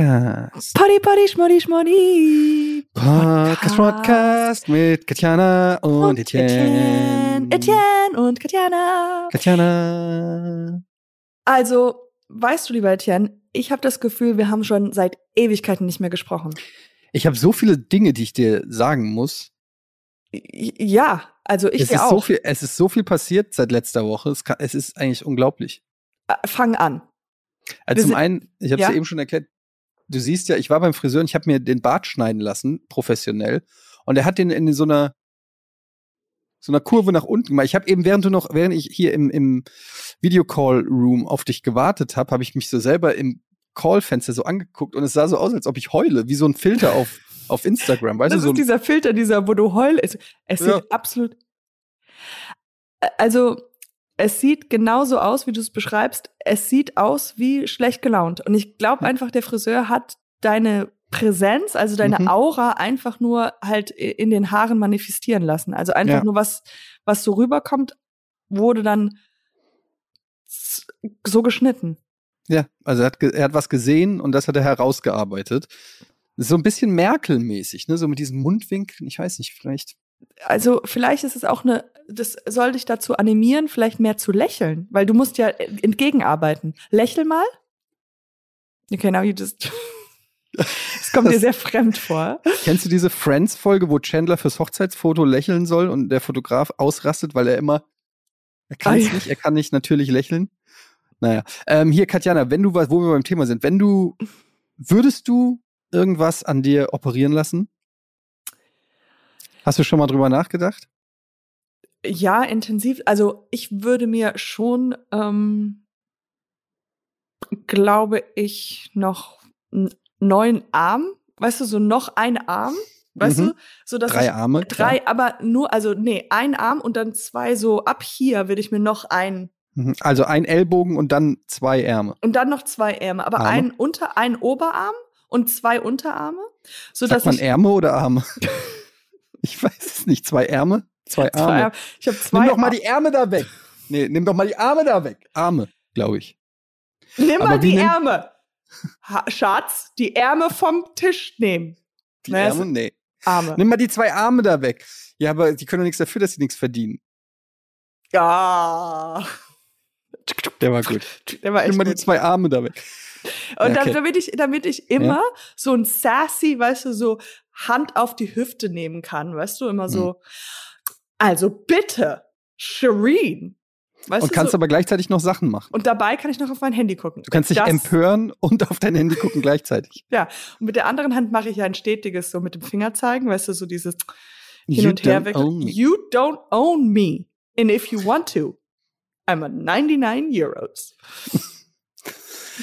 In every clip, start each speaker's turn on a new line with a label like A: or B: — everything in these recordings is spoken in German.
A: Podcast.
B: Poddy, Poddy, Schmoddy, Schmoddy.
A: Podcast, Schmodcast mit Katjana und,
B: Und
A: Etienne.
B: Etienne. Etienne und Katjana.
A: Katjana.
B: Also, weißt du, lieber Etienne, ich habe das Gefühl, wir haben schon seit Ewigkeiten nicht mehr gesprochen.
A: Ich habe so viele Dinge, die ich dir sagen muss.
B: Ja, also ich
A: es ist
B: auch.
A: so viel, es ist so viel passiert seit letzter Woche. Es, kann, es ist eigentlich unglaublich.
B: Äh, Fang an.
A: Also
B: Wir
A: zum einen, ich habe es
B: Ja?
A: ja eben schon erklärt, du siehst ja, ich war beim Friseur und ich habe mir den Bart schneiden lassen, professionell. Und er hat den in so einer so einer Kurve nach unten gemacht. Ich habe eben, während du noch, während ich hier im, im Videocall-Room auf dich gewartet habe, habe ich mich so selber im Callfenster so angeguckt und es sah so aus, als ob ich heule, wie so ein Filter auf, auf Instagram. Weißt
B: Das
A: du, so
B: ist dieser Filter, dieser, wo du heul. Es,
A: Ja.
B: sieht absolut. Ä- Also, es sieht genauso aus, wie du es beschreibst. Es sieht aus wie schlecht gelaunt. Und ich glaube
A: Ja.
B: einfach, der Friseur hat deine Präsenz, also deine
A: Mhm.
B: Aura einfach nur halt in den Haaren manifestieren lassen. Also einfach
A: Ja.
B: nur was, was so rüberkommt, wurde dann so geschnitten.
A: Ja, also er hat, er hat was gesehen und das hat er herausgearbeitet. So ein bisschen Merkel-mäßig, ne? So mit diesen Mundwinkeln, ich weiß nicht, vielleicht.
B: Also vielleicht ist es auch eine, das soll dich dazu animieren, vielleicht mehr zu lächeln, weil du musst ja entgegenarbeiten. Lächel mal. Okay, now you just. Es kommt dir sehr fremd vor.
A: Kennst du diese Friends-Folge, wo Chandler fürs Hochzeitsfoto lächeln soll und der Fotograf ausrastet, weil er immer, er kann
B: Ah,
A: es
B: ja.
A: nicht, er kann nicht natürlich lächeln? Naja, ähm, hier Katjana, wenn du was, wo wir beim Thema sind, wenn du, würdest du irgendwas an dir operieren lassen? Hast du schon mal drüber nachgedacht?
B: Ja, intensiv. Also ich würde mir schon, ähm, glaube ich, noch einen neuen Arm, weißt du, so noch ein Arm, weißt
A: Mhm.
B: du, so dass
A: Drei
B: ich,
A: Arme?
B: drei,
A: klar.
B: aber nur, also nee, ein Arm und dann zwei so ab hier würde ich mir noch ein
A: Mhm. Also ein Ellbogen und dann zwei Ärme.
B: Und dann noch zwei Ärme, aber
A: Arme?
B: ein unter ein Oberarm und zwei Unterarme, so
A: Sagt
B: dass
A: man
B: ich
A: Ärme oder Arme? ich weiß es nicht. Zwei Ärme? Zwei
B: zwei
A: Arme.
B: Arme. Ich habe zwei.
A: Nimm doch mal die Ärme da weg. Nee, nimm doch mal die Arme da weg. Arme, glaube ich.
B: Nimm
A: aber
B: mal die
A: nimm-
B: Ärme, ha Schatz, die Ärme vom Tisch nehmen.
A: Die
B: Naja,
A: Ärme?
B: es-
A: Nee.
B: Arme.
A: Nimm mal die zwei Arme da weg. Ja, aber die können doch nichts dafür, dass sie nichts verdienen.
B: Ja.
A: Der war gut.
B: Der war echt
A: Nimm mal die
B: gut.
A: zwei Arme da weg.
B: Und
A: Ja, okay.
B: damit ich, damit ich immer so ein sassy, weißt du, so Hand auf die Hüfte nehmen kann, weißt du, immer so. Also bitte, Shireen. Weißt
A: Und
B: du,
A: kannst
B: so,
A: aber gleichzeitig noch Sachen machen.
B: und dabei kann ich noch auf mein Handy gucken.
A: Du kannst dich
B: Das-
A: empören und auf dein Handy gucken gleichzeitig.
B: Ja, und mit der anderen Hand mache ich ja ein stetiges so mit dem Finger zeigen, weißt du, so dieses Hin
A: You
B: und her weg. You don't own me. And if you want to, I'm at 99 Euros.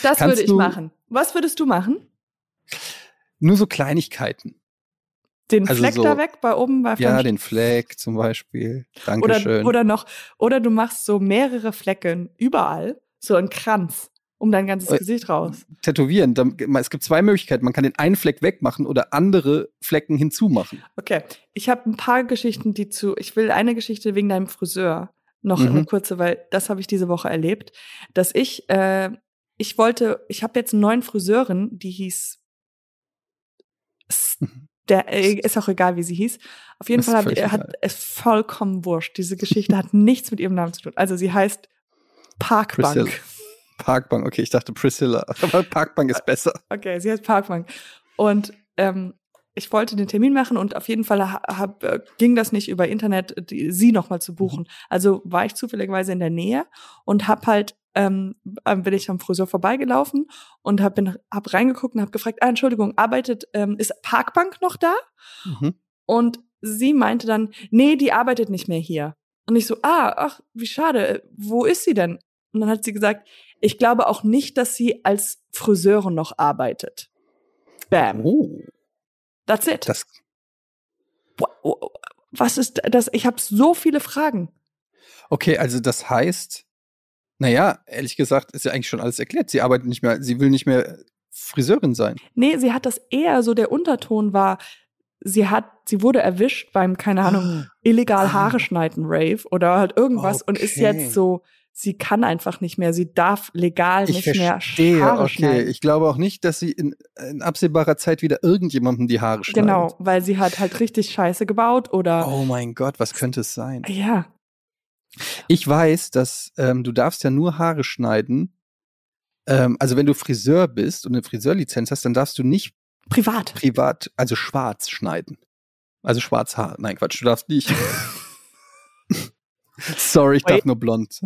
B: Das
A: Kannst
B: würde ich machen. Was würdest du machen?
A: Nur so Kleinigkeiten.
B: Den
A: Also
B: Fleck
A: so-
B: da weg bei oben bei
A: Ja, den Fleck zum Beispiel. Dankeschön.
B: oder, oder noch, oder du machst so mehrere Flecken überall, so einen Kranz um dein ganzes
A: Äh,
B: Gesicht raus.
A: Tätowieren. Es gibt zwei Möglichkeiten. Man kann den einen Fleck wegmachen oder andere Flecken hinzumachen.
B: Okay, ich habe ein paar Geschichten, die zu. Ich will eine Geschichte wegen deinem Friseur noch
A: Mhm.
B: eine kurze, weil das habe ich diese Woche erlebt, dass ich, äh, ich wollte, ich habe jetzt einen neuen Friseurin, die hieß.
A: Mhm.
B: Der äh, ist auch egal, wie sie hieß. Auf jeden
A: Ist
B: Fall hat,
A: völlig
B: hat es vollkommen wurscht. Diese Geschichte hat nichts mit ihrem Namen zu tun. Also sie heißt Parkbank.
A: Priscilla. Parkbank, okay, ich dachte Priscilla. Aber Parkbank ist besser.
B: Okay, sie heißt Parkbank. Und ähm, ich wollte den Termin machen und auf jeden Fall ha- hab, äh, ging das nicht über Internet, die, sie nochmal zu buchen. Also war ich zufälligerweise in der Nähe und hab halt, ähm, ähm, bin ich am Friseur vorbeigelaufen und hab, bin, hab reingeguckt und hab gefragt, ah, Entschuldigung, arbeitet, ähm, ist Parkbank noch da?
A: Mhm.
B: Und sie meinte dann, nee, die arbeitet nicht mehr hier. Und ich so, ah, ach, wie schade, wo ist sie denn? Und dann hat sie gesagt, ich glaube auch nicht, dass sie als Friseurin noch arbeitet. Bam.
A: Oh,
B: That's it.
A: das,
B: Wa- Was ist das? Ich habe so viele Fragen.
A: okay, also das heißt, naja, ehrlich gesagt, ist ja eigentlich schon alles erklärt. Sie arbeitet nicht mehr, sie will nicht mehr Friseurin sein.
B: Nee, sie hat das eher so, der Unterton war, sie hat, sie wurde erwischt beim, keine Ahnung, illegal
A: Ah.
B: Haare schneiden Rave oder halt irgendwas und ist
A: Okay.
B: jetzt so sie kann einfach nicht mehr. Sie darf legal
A: Ich
B: nicht mehr
A: verstehe,
B: Haare
A: okay.
B: schneiden.
A: Ich glaube auch nicht, dass sie in, in absehbarer Zeit wieder irgendjemandem die Haare schneidet.
B: Genau, weil sie hat halt richtig Scheiße gebaut oder
A: Oh mein Gott, was könnte es sein?
B: ja,
A: Ich weiß, dass ähm, du darfst ja nur Haare schneiden. Ähm, also wenn du Friseur bist und eine Friseurlizenz hast, dann darfst du nicht
B: privat.
A: privat, also schwarz schneiden. Also schwarz Haar. Nein, Quatsch, du darfst nicht. Sorry, ich darf nur blond.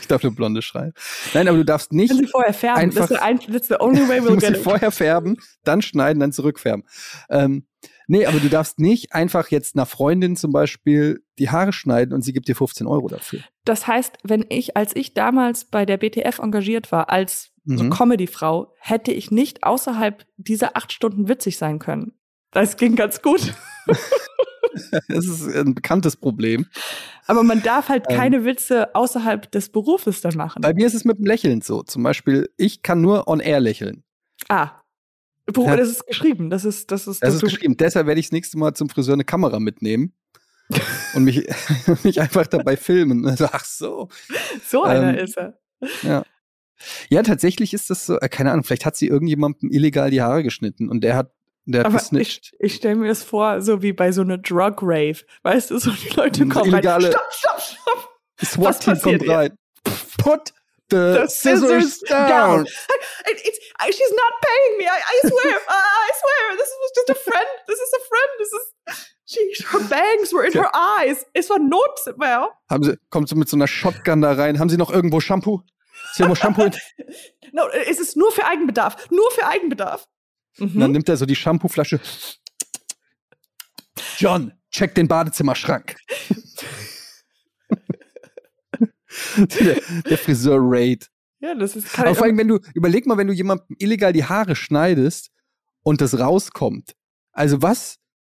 A: Ich darf nur blonde schreiben. Nein, aber du darfst nicht
B: Wenn sie vorher färben,
A: Einfach-
B: das ist, that's the only way we'll get it.
A: vorher färben, dann schneiden, dann zurückfärben. Ähm, nee, aber du darfst nicht einfach jetzt einer Freundin zum Beispiel die Haare schneiden und sie gibt dir 15 Euro dafür.
B: Das heißt, wenn ich, als ich damals bei der BTF engagiert war, als so
A: Mhm.
B: Comedy-Frau, hätte ich nicht außerhalb dieser acht Stunden witzig sein können. Das ging ganz gut.
A: Das ist ein bekanntes Problem.
B: Aber man darf halt
A: Ähm.
B: keine Witze außerhalb des Berufes dann machen.
A: Bei mir ist es mit dem Lächeln so. Zum Beispiel, ich kann nur on air lächeln.
B: ah. Das ist geschrieben. Das ist, das ist,
A: Das ist geschrieben. Deshalb werde ich das nächste Mal zum Friseur eine Kamera mitnehmen und mich, mich einfach dabei filmen. Also, ach so.
B: So einer
A: Ähm,
B: ist er.
A: Ja. Ja, tatsächlich ist das so, äh, keine Ahnung, vielleicht hat sie irgendjemandem illegal die Haare geschnitten und der hat, der
B: Aber ich, ich stelle mir das vor, so wie bei so einer Drug Rave. Weißt du, so die Leute kommen rein.
A: illegale-
B: Stopp, stopp, stopp.
A: SWAT-Team kommt rein. Put the,
B: The
A: scissors,
B: scissors
A: down.
B: down. It, it's, I, she's not paying me. I, I swear. I, I swear. This was just a friend. This is a friend. This is. She, her bangs were in her eyes. Es war Notwehr.
A: Haben sie, kommt so mit so einer Shotgun da rein. Haben sie noch irgendwo Shampoo? Ist hier irgendwo Shampoo?
B: No, es ist nur für Eigenbedarf. Nur für Eigenbedarf.
A: Und dann
B: Mhm.
A: nimmt er so die Shampooflasche. John, check den Badezimmerschrank. der, der Friseur-Raid.
B: Ja, das ist kann
A: Aber vor allem, wenn du, überleg mal, wenn du jemandem illegal die Haare schneidest und das rauskommt. Also was,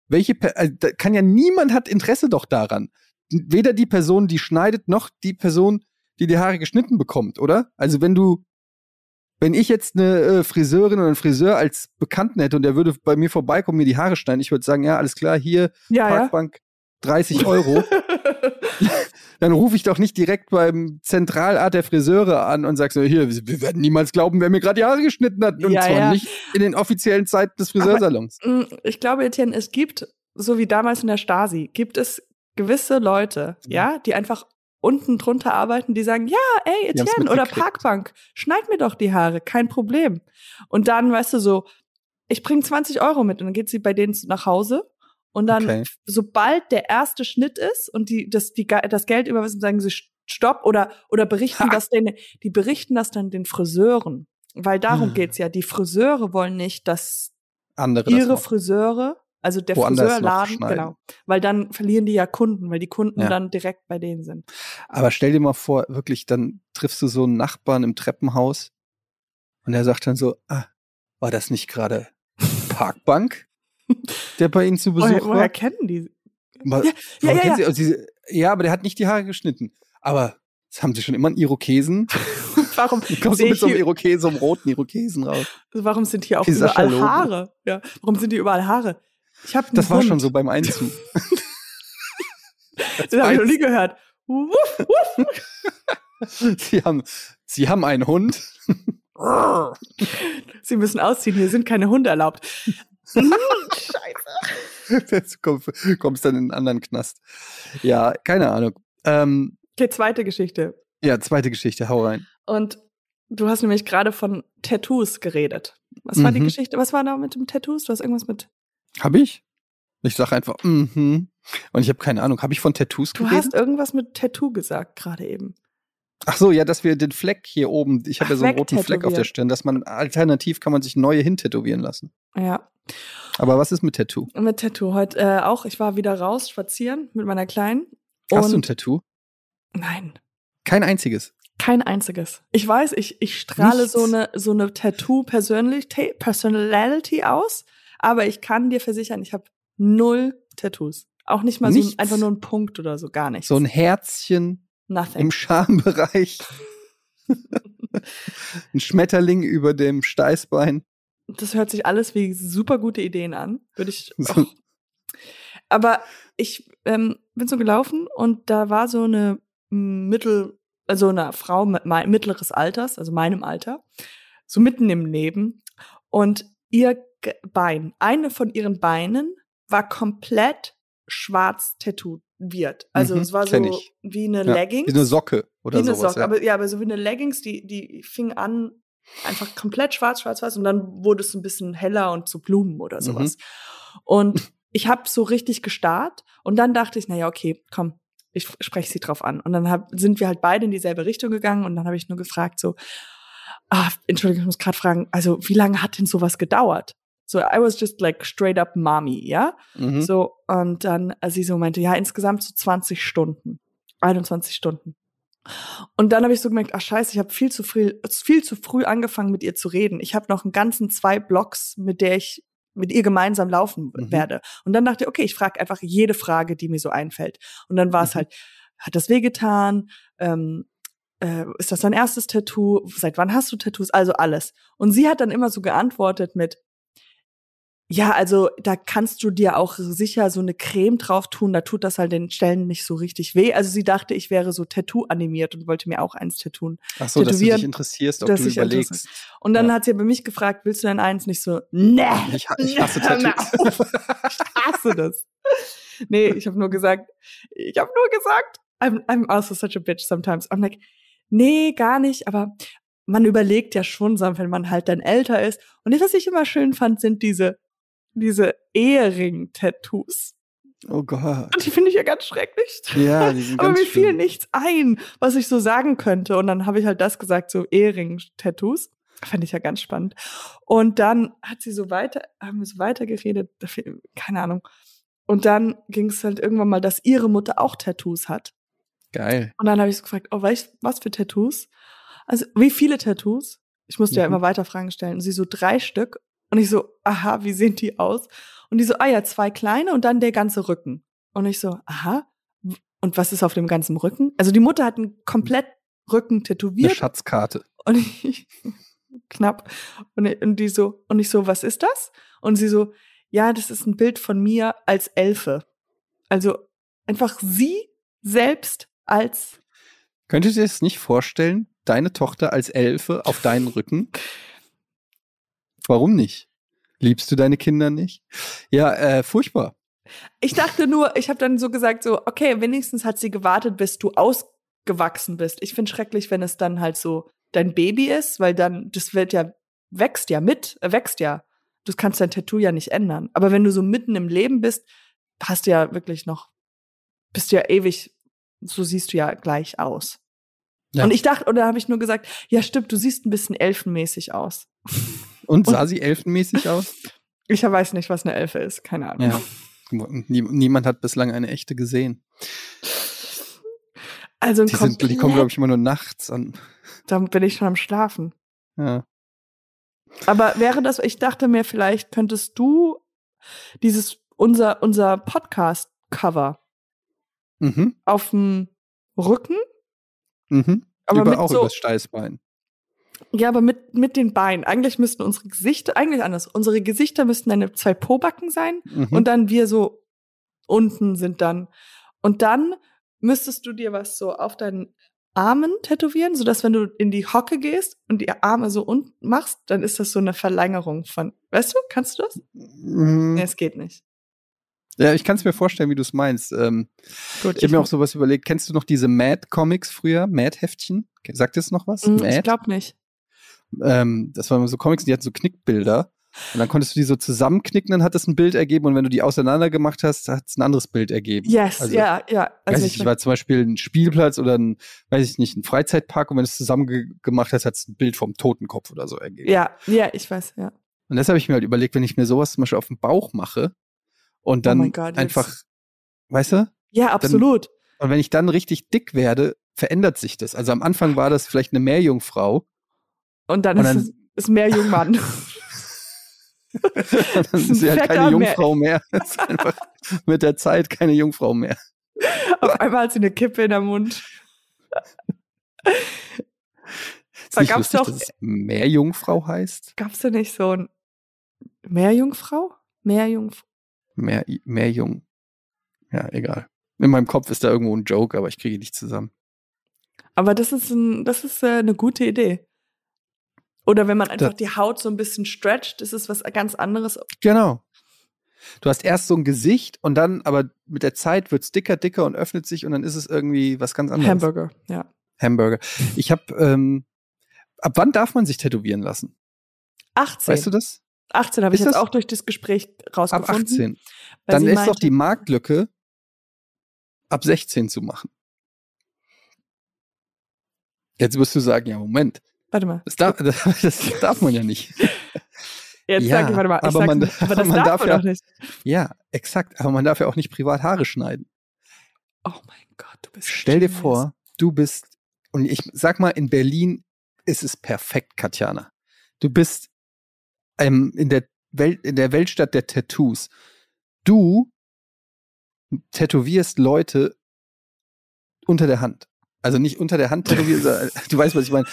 A: welche, also kann ja niemand hat Interesse doch daran. Weder die Person, die schneidet, noch die Person, die die Haare geschnitten bekommt, oder? Also wenn du, wenn ich jetzt eine äh, Friseurin oder einen Friseur als Bekannten hätte und der würde bei mir vorbeikommen, mir die Haare schneiden, ich würde sagen, ja, alles klar, hier,
B: ja, ja.
A: Parkbank, 30 Euro. dann rufe ich doch nicht direkt beim Zentralart der Friseure an und sag so, hier, wir werden niemals glauben, wer mir gerade die Haare geschnitten hat. Und
B: Ja,
A: zwar
B: ja.
A: nicht in den offiziellen Zeiten des Friseursalons.
B: Mm, Ich glaube, Etienne, es gibt, so wie damals in der Stasi, gibt es gewisse Leute,
A: Mhm.
B: ja, die einfach unten drunter arbeiten, die sagen, ja, ey, Etienne oder. Parkbank, schneid mir doch die Haare, kein Problem. Und dann, weißt du, so, ich bring 20 Euro mit und dann geht sie bei denen nach Hause und dann,
A: Okay.
B: sobald der erste Schnitt ist und die das, die, das Geld überwiesen, sagen sie Stopp oder, oder berichten
A: Ha.
B: das den, die berichten das dann den Friseuren. Weil darum
A: Hm.
B: geht's ja. Die Friseure wollen nicht, dass
A: Andere das
B: ihre
A: machen.
B: Friseure, also der
A: Woanders
B: Friseurladen, genau. Weil dann verlieren die ja Kunden, weil die Kunden
A: Ja.
B: dann direkt bei denen sind.
A: Aber stell dir mal vor, wirklich, dann triffst du so einen Nachbarn im Treppenhaus und der sagt dann so, ah, war das nicht gerade Parkbank, der bei Ihnen zu Besuch
B: Woher, woher
A: war?
B: kennen die?
A: Wa-
B: Ja,
A: woher
B: ja, ja.
A: Sie, also ja, aber der hat nicht die Haare geschnitten. Aber das haben Sie schon immer einen Irokesen?
B: Warum,
A: Du kommst so
B: sehe
A: mit so einem Irokesen, so einem roten Irokesen raus.
B: warum sind hier auch
A: Sascha
B: überall. Haare? Ja, warum sind hier überall Haare? Ich habe
A: Das war schon so beim Einzug.
B: Das habe ich noch nie gehört. Wuff, wuff.
A: Sie haben, Sie haben einen Hund.
B: Sie müssen ausziehen, hier sind keine Hunde erlaubt. Hm, Scheiße.
A: Jetzt komm- kommst dann in einen anderen Knast. Ja, keine Ahnung. Ähm,
B: Okay, zweite Geschichte.
A: ja, zweite Geschichte, hau rein.
B: Und du hast nämlich gerade von Tattoos geredet. Was war die
A: Mhm.
B: Geschichte? Was war da mit dem Tattoos? Du hast irgendwas mit.
A: Hab ich? Ich sag einfach, mhm. Und ich habe keine Ahnung, habe ich von Tattoos
B: Du
A: geredet?
B: hast irgendwas mit Tattoo gesagt gerade eben.
A: Ach so, ja, dass wir den Fleck hier oben, ich habe ja so einen roten Fleck auf der. Stirn, dass man alternativ kann man sich neue hintätowieren lassen.
B: Ja.
A: Aber was ist mit Tattoo?
B: Mit Tattoo. Heute äh, auch. Ich war wieder raus spazieren mit meiner Kleinen.
A: Hast du ein Tattoo?
B: nein,
A: Kein einziges.
B: kein einziges. Ich weiß, ich, ich strahle
A: Nichts?
B: so eine, so eine Tattoo-Personality Personality aus, aber ich kann dir versichern, ich habe null Tattoos. Auch nicht mal so ein, einfach nur ein Punkt oder so, gar nichts.
A: So ein Herzchen
B: Nothing.
A: im Schambereich. ein Schmetterling über dem Steißbein.
B: Das hört sich alles wie super gute Ideen an. Würde ich.
A: So.
B: Aber ich ähm, bin so gelaufen und da war so eine mittel also einer Frau mit mittleres Alters, also meinem Alter, so mitten im Leben. Und ihr Bein, eine von ihren Beinen war komplett schwarz tätowiert. Also mhm, es war so wie eine ja, Leggings.
A: Wie eine Socke oder so. Wie eine sowas, Socke,
B: ja. aber ja, aber so wie eine Leggings, die, die fing an einfach komplett schwarz, schwarz, schwarz und dann wurde es ein bisschen heller und zu Blumen oder sowas. Mhm. Und ich habe so richtig gestarrt und dann dachte ich, naja, okay, komm, ich spreche sie drauf an. Und dann hab, sind wir halt beide in dieselbe Richtung gegangen und dann habe ich nur gefragt so, ah, Entschuldigung, ich muss gerade fragen, also wie lange hat denn sowas gedauert? So, I was just like straight up mommy, ja? Mhm. So, und dann äh, sie so meinte, ja, insgesamt so 20 Stunden, 21 Stunden. Und dann habe ich so gemerkt, ach scheiße, ich habe viel zu früh, viel zu früh angefangen mit ihr zu reden. Ich habe noch einen ganzen zwei Blocks, mit der ich mit ihr gemeinsam laufen mhm. werde. Und dann dachte ich, okay, ich frage einfach jede Frage, die mir so einfällt. Und dann war es mhm. halt, hat das wehgetan? Ähm, äh, ist das dein erstes Tattoo? Seit wann hast du Tattoos? Also alles. Und sie hat dann immer so geantwortet mit, ja, also da kannst du dir auch sicher so eine Creme drauf tun, da tut das halt den Stellen nicht so richtig weh. Also sie dachte, ich wäre so Tattoo animiert und wollte mir auch eins tattooen.
A: Ach so, dass du dich interessierst, ob du überlegst.
B: Und dann ja. hat sie bei mich gefragt, willst du denn eins? Nicht so, nee.
A: Ich, ich hasse Tattoos.
B: ich hasse das. Nee, ich habe nur gesagt, ich habe nur gesagt, I'm, I'm also such a bitch sometimes. I'm like, nee, gar nicht, aber man überlegt ja schon, wenn man halt dann älter ist. Und was ich immer schön fand, sind diese diese Ehering-Tattoos.
A: Oh Gott.
B: Und die finde ich ja ganz schrecklich.
A: Ja, die sind
B: Aber
A: ganz
B: mir fiel nichts ein, was ich so sagen könnte. Und dann habe ich halt das gesagt, so Ehering-Tattoos. Fand ich ja ganz spannend. Und dann hat sie so weiter, haben wir so weitergeredet, keine Ahnung. Und dann ging es halt irgendwann mal, dass ihre Mutter auch Tattoos hat.
A: Geil.
B: Und dann habe ich so gefragt, oh, weißt was für Tattoos? Also, wie viele Tattoos? Ich musste mhm. ja immer weiter Fragen stellen. Und sie so drei Stück. Und ich so, aha, wie sehen die aus? Und die so, ah ja, zwei kleine und dann der ganze Rücken. Und ich so, aha. Und was ist auf dem ganzen Rücken? Also die Mutter hat einen komplett Rücken tätowiert.
A: Eine Schatzkarte.
B: Und ich, knapp. Und, und die so, und ich so, was ist das? Und sie so, ja, das ist ein Bild von mir als Elfe. Also einfach sie selbst als.
A: Könntest du dir das nicht vorstellen? Deine Tochter als Elfe auf deinen Rücken? Warum nicht? Liebst du deine Kinder nicht? Ja, äh, furchtbar.
B: Ich dachte nur, ich habe dann so gesagt, so, okay, wenigstens hat sie gewartet, bis du ausgewachsen bist. Ich finde schrecklich, wenn es dann halt so dein Baby ist, weil dann, das wird ja, wächst ja mit, äh, wächst ja. Du kannst dein Tattoo ja nicht ändern. Aber wenn du so mitten im Leben bist, hast du ja wirklich noch, bist du ja ewig, so siehst du ja gleich aus. Ja. Und ich dachte, oder habe ich nur gesagt, ja stimmt, du siehst ein bisschen elfenmäßig aus.
A: Und sah sie elfenmäßig aus?
B: Ich weiß nicht, was eine Elfe ist, keine Ahnung. Ja.
A: Niemand hat bislang eine echte gesehen.
B: Also
A: die, sind, die kommen, glaube ich, immer nur nachts an.
B: Dann bin ich schon am Schlafen.
A: Ja.
B: Aber wäre das, ich dachte mir, vielleicht könntest du dieses, unser, unser Podcast-Cover
A: mhm.
B: auf dem Rücken.
A: Mhm. Aber Über, auch so, übers Steißbein.
B: Ja, aber mit, mit den Beinen. Eigentlich müssten unsere Gesichter, eigentlich anders. Unsere Gesichter müssten eine zwei Pobacken sein mhm. und dann wir so unten sind dann. Und dann müsstest du dir was so auf deinen Armen tätowieren, sodass wenn du in die Hocke gehst und die Arme so unten machst, dann ist das so eine Verlängerung von, weißt du, kannst du das? Mhm. Nee, es geht nicht.
A: Ja, ich kann es mir vorstellen, wie du es meinst. Ähm, Gut, ich habe mir auch sowas überlegt. Kennst du noch diese Mad-Comics früher? Mad-Heftchen? Sagt das noch was?
B: Mm, Mad? Ich glaube nicht
A: ähm, das waren so Comics, die hatten so Knickbilder. Und dann konntest du die so zusammenknicken, dann hat es ein Bild ergeben. Und wenn du die auseinander gemacht hast, hat es ein anderes Bild ergeben.
B: Yes, also, ja, ja.
A: Also weiß ich, ich war zum Beispiel ein Spielplatz oder ein, weiß ich nicht, ein Freizeitpark. Und wenn du es zusammen gemacht hast, hat es ein Bild vom Totenkopf oder so ergeben.
B: Ja, ja, ich weiß, ja.
A: Und das habe ich mir halt überlegt, wenn ich mir sowas zum Beispiel auf den Bauch mache und dann oh God, einfach, yes. weißt du?
B: Ja, absolut.
A: Dann, und wenn ich dann richtig dick werde, verändert sich das. Also am Anfang war das vielleicht eine Meerjungfrau
B: und dann, und dann ist es ist mehr Jungmann.
A: dann ist sie halt keine Jungfrau mehr. mehr. ist einfach mit der Zeit keine Jungfrau mehr.
B: Auf einmal hat sie eine Kippe in der Mund.
A: Da gab es doch. Dass es Meerjungfrau heißt?
B: Gab es da nicht so ein Meerjungfrau? Meerjungfrau?
A: Mehr, Meerjung. Ja, egal. In meinem Kopf ist da irgendwo ein Joke, aber ich kriege ihn nicht zusammen.
B: Aber das ist, ein, das ist äh, eine gute Idee. Oder wenn man einfach
A: Das-
B: die Haut so ein bisschen stretcht, ist es was ganz anderes.
A: Genau. Du hast erst so ein Gesicht und dann, aber mit der Zeit wird es dicker, dicker und öffnet sich und dann ist es irgendwie was ganz anderes.
B: Hamburger, ja.
A: Hamburger. Ich habe, ähm, ab wann darf man sich tätowieren lassen?
B: 18.
A: Weißt du das?
B: 18 habe ich jetzt
A: das-
B: auch durch das Gespräch
A: Ab
B: rausgefunden.
A: 18.
B: weil
A: Dann
B: sie
A: ist doch
B: meinte-
A: die Marktlücke, ab 16 zu machen. Jetzt wirst du sagen, ja, Moment,
B: Warte mal.
A: das darf, das darf man ja nicht.
B: Jetzt
A: Ja,
B: sag ich, warte mal, ich
A: aber man-
B: nicht, aber das
A: man
B: darf man
A: ja-
B: doch nicht.
A: Ja, exakt. Aber man darf ja auch nicht privat Haare schneiden.
B: Oh mein Gott, du bist
A: Stell dir vor, du bist, und ich sag mal, in Berlin ist es perfekt, Katjana. Du bist ähm, in, der Welt, in der Weltstadt der Tattoos. Du tätowierst Leute unter der Hand. Also nicht unter der Hand tätowieren, sondern- du weißt, was ich meine.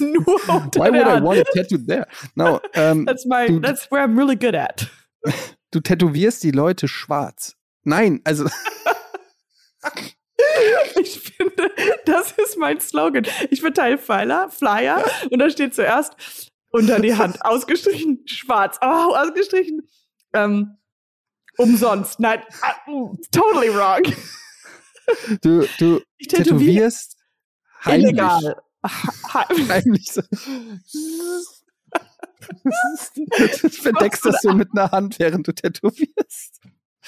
B: Nur unter
A: Why would I want a tattoo there? No, ähm,
B: That's my,
A: Du-
B: that's where I'm really good at.
A: du tätowierst die Leute schwarz. Nein, also
B: Ich finde, das ist mein Slogan. Ich verteile Flyer, Flyer und da steht zuerst unter die Hand, ausgestrichen, schwarz, oh, ausgestrichen, ähm, umsonst. Nein, mm, totally wrong.
A: du, du
B: Ich
A: tätowierst heimlich.
B: illegal.
A: Heimlich. Du verdeckst das so mit einer Hand, während du tätowierst.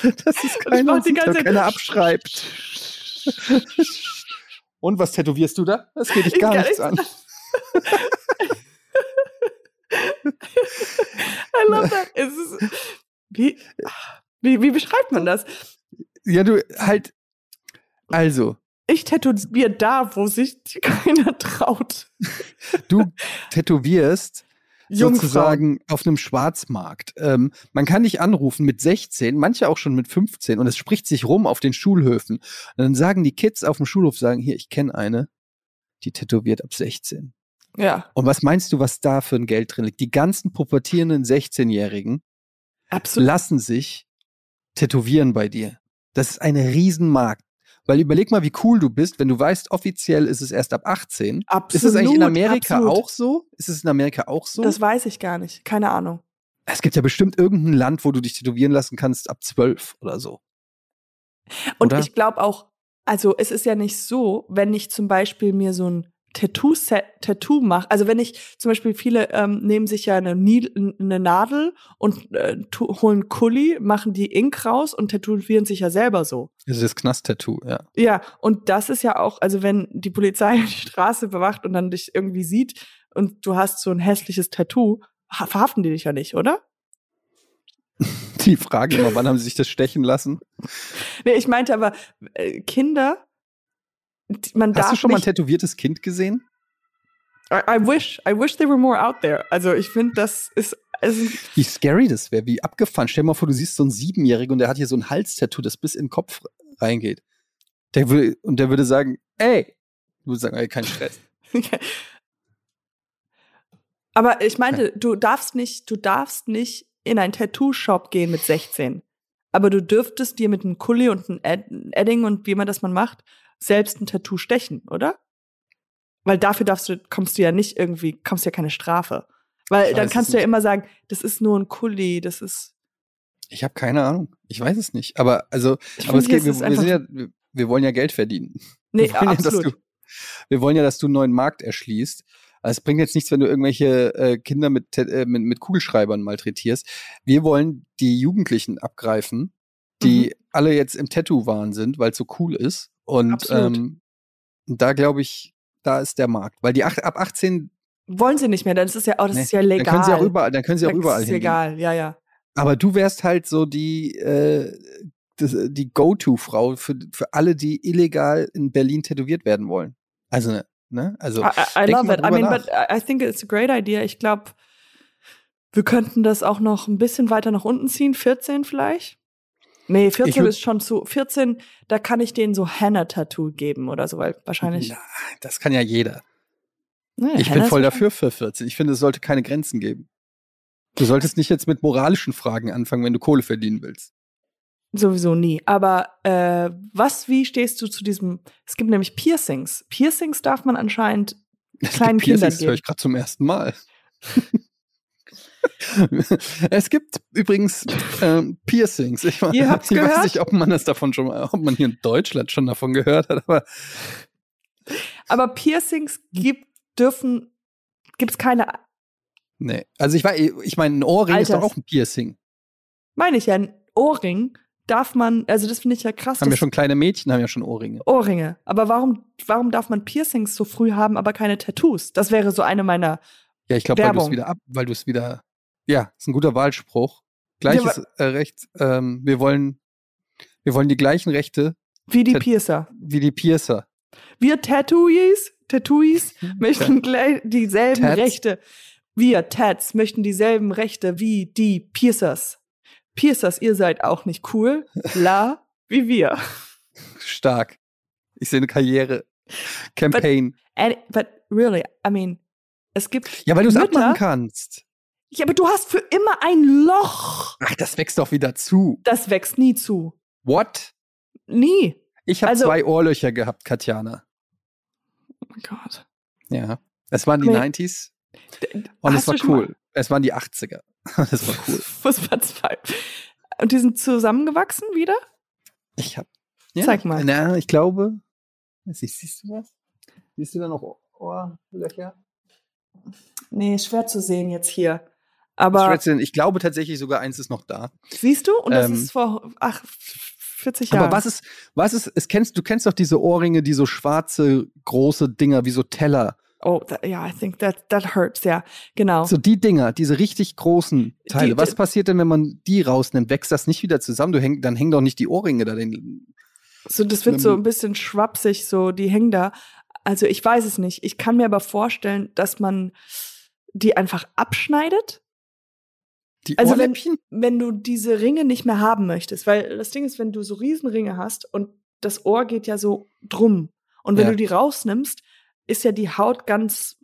A: Das ist keiner,
B: mach die ganze Zeit-
A: keiner abschreibt. Und was tätowierst du da? Das geht dich
B: Ich
A: gar nichts
B: nicht-
A: an.
B: I love that. Es ist, wie, wie, wie beschreibt man das?
A: Ja, du halt. Also,
B: Ich tätowiere da, wo sich keiner traut.
A: du tätowierst
B: Jungfrauen.
A: sozusagen auf einem Schwarzmarkt. Ähm, man kann dich anrufen mit 16, manche auch schon mit 15 und es spricht sich rum auf den Schulhöfen. Und dann sagen die Kids auf dem Schulhof, sagen, hier, ich kenne eine, die tätowiert ab 16.
B: Ja,
A: Und was meinst du, was da für ein Geld drin liegt? Die ganzen pubertierenden 16-Jährigen
B: absolut.
A: lassen sich tätowieren bei dir. Das ist ein Riesenmarkt. Weil überleg mal, wie cool du bist, wenn du weißt, offiziell ist es erst ab 18.
B: absolut
A: Ist es eigentlich in Amerika
B: absolut.
A: auch so? Ist es in Amerika auch so?
B: Das weiß ich gar nicht. Keine Ahnung.
A: es gibt ja bestimmt irgendein Land, wo du dich tätowieren lassen kannst ab 12 oder so.
B: Und
A: Oder?
B: ich glaube auch, also es ist ja nicht so, wenn ich zum Beispiel mir so ein Tattoo-Set, Tattoo mache, also wenn ich zum Beispiel viele ähm, nehmen sich ja eine, eine Nadel und äh, holen Kuli, machen die Ink raus und tätowieren sich ja selber so.
A: Das ist das Knast-Tattoo, ja.
B: Ja, und das ist ja auch, also wenn die Polizei die Straße bewacht und dann dich irgendwie sieht und du hast so ein hässliches Tattoo, ha- verhaften die dich ja nicht, oder?
A: Die Frage immer, wann haben sie sich das stechen lassen?
B: Nee, ich meinte aber, äh, Kinder, man
A: Hast du schon mal ein tätowiertes Kind gesehen?
B: I, I wish, I wish there were more out there. Also ich finde, das ist, also,
A: Wie scary das wäre, wie abgefahren. Stell dir mal vor, du siehst so einen Siebenjährigen und der hat hier so ein Halstattoo, das bis in den Kopf reingeht. Der will, und der würde sagen, ey, du würdest sagen, ey, kein Stress.
B: aber ich meinte, du darfst nicht, du darfst nicht in einen Tattoo-Shop gehen mit 16. Aber du dürftest dir mit einem Kuli und einem Ed Edding und wie man das man macht, selbst ein Tattoo stechen, oder? Weil dafür darfst du, kommst du ja nicht irgendwie, kommst ja keine Strafe. Weil dann kannst du ja
A: nicht.
B: immer sagen, das ist nur ein Kuli, das ist.
A: Ich habe keine Ahnung. Ich weiß es nicht. Aber also,
B: Ich
A: aber es geht, wir, wir, ja, wir, wollen ja Geld verdienen.
B: nee,
A: wir, wollen ja, dass
B: absolut.
A: du, wir wollen ja, dass du einen neuen Markt erschließt. Also es bringt jetzt nichts, wenn du irgendwelche äh, Kinder mit, äh, mit, mit Kugelschreibern malträtierst. Wir wollen die Jugendlichen abgreifen, die
B: Mhm.
A: alle jetzt im Tattoo-Wahn sind, weil es so cool ist. Und ähm, da glaube ich, da ist der Markt. Weil die ach, ab 18,
B: Wollen sie nicht mehr, das ist ja, oh, das
A: Nee,
B: ist ja
A: dann
B: legal.
A: können sie auch überall, dann können sie auch
B: Das
A: überall
B: ist
A: hingehen.
B: egal, ja, ja.
A: Aber du wärst halt so die, äh, das, die Go-To-Frau für, für alle, die illegal in Berlin tätowiert werden wollen. Also, ne? Also,
B: I, I, love it. I mean,
A: nach.
B: but I think it's a great idea. Ich glaube, wir könnten das auch noch ein bisschen weiter nach unten ziehen. 14 vielleicht? Nee, 14
A: würd-
B: ist schon zu. 14, da kann ich denen so Henna-Tattoo geben oder so, weil wahrscheinlich.
A: Na, das kann ja jeder.
B: Nee,
A: Ich
B: Henna
A: bin voll dafür für 14. Ich finde, es sollte keine Grenzen geben. Du solltest nicht jetzt mit moralischen Fragen anfangen, wenn du Kohle verdienen willst.
B: Sowieso nie. Aber äh, was, wie stehst du zu diesem? Es gibt nämlich Piercings. Piercings darf man anscheinend kleinen Kindern
A: Piercings höre
B: geben.
A: ich gerade zum ersten Mal. es gibt übrigens ähm, Piercings. Ich,
B: Ihr habt's
A: ich weiß
B: gehört?
A: nicht, ob man das davon schon mal, ob man hier in Deutschland schon davon gehört hat, aber
B: Aber Piercings gibt, dürfen, gibt es keine,
A: nee. Also ich war, ich meine, ein Ohrring ist doch
B: Alters.
A: auch ein Piercing.
B: meine ich ja, ein Ohrring darf man, also das finde ich ja krass.
A: Haben ja schon kleine Mädchen, haben ja schon Ohrringe.
B: Ohrringe. Aber warum, warum darf man Piercings so früh haben, aber keine Tattoos? Das wäre so eine meiner.
A: Ja, ich glaube, weil du es wieder ab, weil du es wieder, ja, ist ein guter Wahlspruch. Gleiches äh, Recht, ähm, wir wollen, wir wollen die gleichen Rechte
B: Wie die Piercer.
A: wie die Piercer.
B: Wir Tattooies, Tattooies möchten gleich dieselben
A: Tats?
B: Rechte. Wir Tats möchten dieselben Rechte wie die Piercers. Piercers, ihr seid auch nicht cool. La, wie wir.
A: Stark. Ich sehe eine Karriere. Campaign.
B: And, but really, I mean, es gibt.
A: ja, weil du es abmachen kannst.
B: Ja, aber du hast für immer ein Loch.
A: Ach, das wächst doch wieder zu.
B: Das wächst nie zu.
A: What?
B: Nie.
A: Ich habe
B: Also-
A: zwei Ohrlöcher gehabt, Katjana.
B: Oh mein Gott.
A: Ja. Es waren die
B: Nee.
A: 90s und es war
B: mal-
A: cool. Es waren die 80er. Das war cool.
B: Was war zwei? Und die sind zusammengewachsen wieder?
A: Ich hab.
B: Zeig mal.
A: Na, ich glaube. Siehst, siehst du was? Siehst du da noch Ohrlöcher?
B: Nee, schwer zu sehen jetzt hier. Aber
A: Ich glaube tatsächlich sogar eins ist noch da.
B: siehst du? Und das
A: Ähm,
B: ist vor ach, 40 Jahren.
A: Aber was ist, was ist, es kennst, du kennst doch diese Ohrringe, die so schwarze, große Dinger, wie so Teller.
B: Oh, that, yeah, I think that that hurts, ja. Genau.
A: So die Dinger, diese richtig großen Teile.
B: Die-
A: was passiert denn, wenn man die rausnimmt? Wächst das nicht wieder zusammen? Du häng, dann hängen doch nicht die Ohrringe da. Den,
B: So, das wird so ein bisschen schwapsig, so, die hängen da. Also ich weiß es nicht. Ich kann mir aber vorstellen, dass man die einfach abschneidet,
A: die
B: Also wenn- wenn du diese Ringe nicht mehr haben möchtest. Weil das Ding ist, wenn du so Riesenringe hast und das Ohr geht ja so drum. Und wenn
A: Ja.
B: du die rausnimmst, ist ja die Haut ganz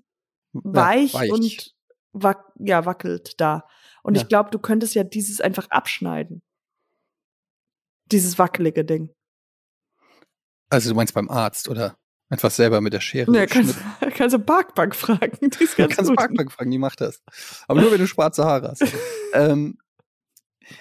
B: weich,
A: weich.
B: und wac ja, wackelt da. Und
A: Ja.
B: ich glaube, du könntest ja dieses einfach abschneiden. Dieses wackelige Ding.
A: Also du meinst beim Arzt oder einfach selber mit der Schere?
B: Ja, kannst, kannst du Parkbank fragen. Die ist
A: Du
B: ganz
A: kannst
B: gut.
A: Parkbank fragen, die macht das. Aber nur, wenn du schwarze Haare hast. ähm,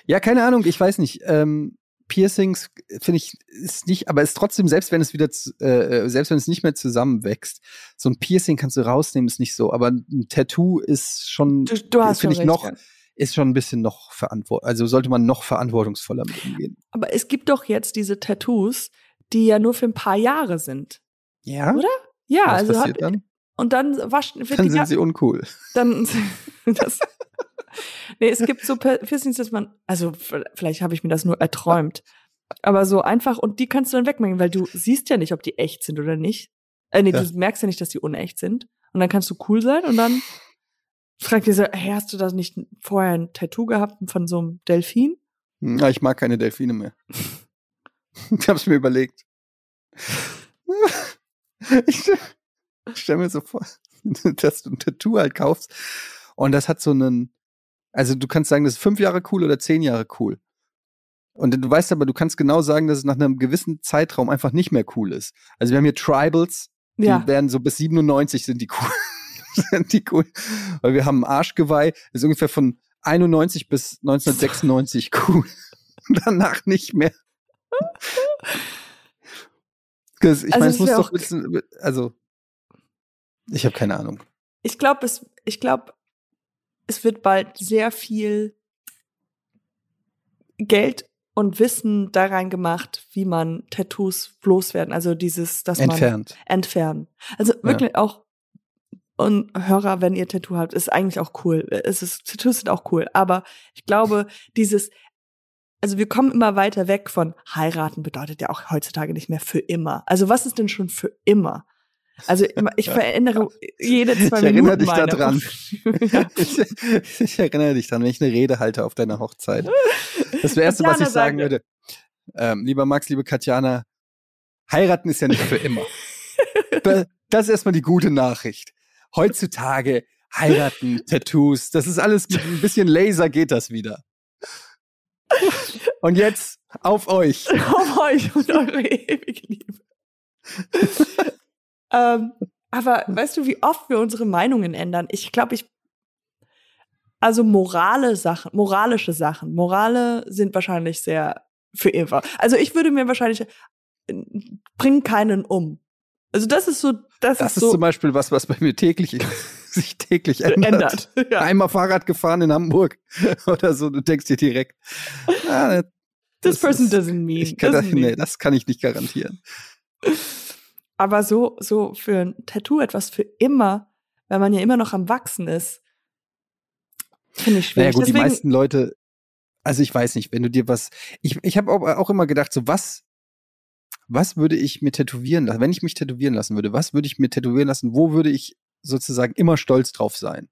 A: ja, keine Ahnung, ich weiß nicht. Ähm, Piercings finde ich ist nicht, aber ist trotzdem selbst wenn es wieder zu- äh, selbst wenn es nicht mehr zusammenwächst, so ein Piercing kannst du rausnehmen, ist nicht so. Aber ein Tattoo ist schon,
B: Du, du hast
A: finde ich noch,
B: ja.
A: ist schon ein bisschen noch verantwortlich. Also sollte man noch verantwortungsvoller mit umgehen.
B: Aber es gibt doch jetzt diese Tattoos, die ja nur für ein paar Jahre sind.
A: Ja.
B: Oder? Ja,
A: Was
B: also
A: passiert
B: hab,
A: dann?
B: und dann waschen wird
A: Dann
B: die
A: sind sie uncool.
B: dann das, Nee, es gibt so Piercings, dass man also vielleicht habe ich mir das nur erträumt. Aber so einfach und die kannst du dann wegmachen, weil du siehst ja nicht, ob die echt sind oder nicht. Äh, nee,
A: Ja.
B: du merkst ja nicht, dass die unecht sind und dann kannst du cool sein und dann fragt dieser, hey, hast du da nicht vorher ein Tattoo gehabt von so einem Delfin?
A: Hm, Ja, ich mag keine Delfine mehr. ich hab's mir überlegt. ich stell mir so vor, dass du ein Tattoo halt kaufst und das hat so einen, also du kannst sagen, das ist fünf Jahre cool oder zehn Jahre cool. Und du weißt aber, du kannst genau sagen, dass es nach einem gewissen Zeitraum einfach nicht mehr cool ist. Also wir haben hier Tribals, die
B: Ja.
A: werden so bis 97 sind die cool. sind die cool. Weil wir haben Arschgeweih, ist ungefähr von 91 bis 1996 cool. Danach nicht mehr. Das- Ich
B: Also
A: meine,
B: es
A: muss doch wissen, also ich habe keine Ahnung.
B: Ich glaube, es, ich glaube, es wird bald sehr viel Geld und Wissen da rein gemacht, wie man Tattoos loswerden. Also dieses, dass man
A: Entfernt.
B: entfernen. Also wirklich auch und Hörer, wenn ihr Tattoo habt, ist eigentlich auch cool. Es ist, Tattoos sind auch cool. Aber ich glaube, dieses, also wir kommen immer weiter weg von heiraten bedeutet ja auch heutzutage nicht mehr für immer. Also was ist denn schon für immer? Also ich verändere jede zwei
A: Ich
B: Minuten
A: erinnere dich daran.
B: ja.
A: Ich, ich erinnere dich dran, wenn ich eine Rede halte auf deiner Hochzeit. Das Erste, was ich sagen würde, ähm, lieber Max, liebe Katjana, heiraten ist ja nicht für immer. Da- Das ist erstmal die gute Nachricht. Heutzutage heiraten, Tattoos, das ist alles mit ein bisschen Laser geht das wieder. Und jetzt auf euch.
B: Auf euch und eure ewige Liebe. ähm, aber weißt du, wie oft wir unsere Meinungen ändern? Ich glaube, ich. Also morale Sachen, moralische Sachen. Morale sind wahrscheinlich sehr für immer. Also ich würde mir wahrscheinlich äh, bring keinen um. Also das ist so, das,
A: Das
B: ist
A: ist
B: so
A: zum Beispiel was, was bei mir täglich sich täglich ändert.
B: ändert. Ja.
A: Einmal Fahrrad gefahren in Hamburg oder so, du denkst dir direkt, ah,
B: This person
A: ist-
B: doesn't mean.
A: ich kann das,
B: doesn't mean.
A: nee, das kann ich nicht garantieren.
B: Aber so, so für ein Tattoo etwas für immer, weil man ja immer noch am Wachsen ist, finde ich
A: Naja
B: schwierig.
A: gut, die
B: Deswegen,
A: meisten Leute, also ich weiß nicht, wenn du dir was, ich, ich habe auch, auch immer gedacht, so was, was würde ich mir tätowieren lassen, wenn ich mich tätowieren lassen würde, was würde ich mir tätowieren lassen, wo würde ich sozusagen immer stolz drauf sein?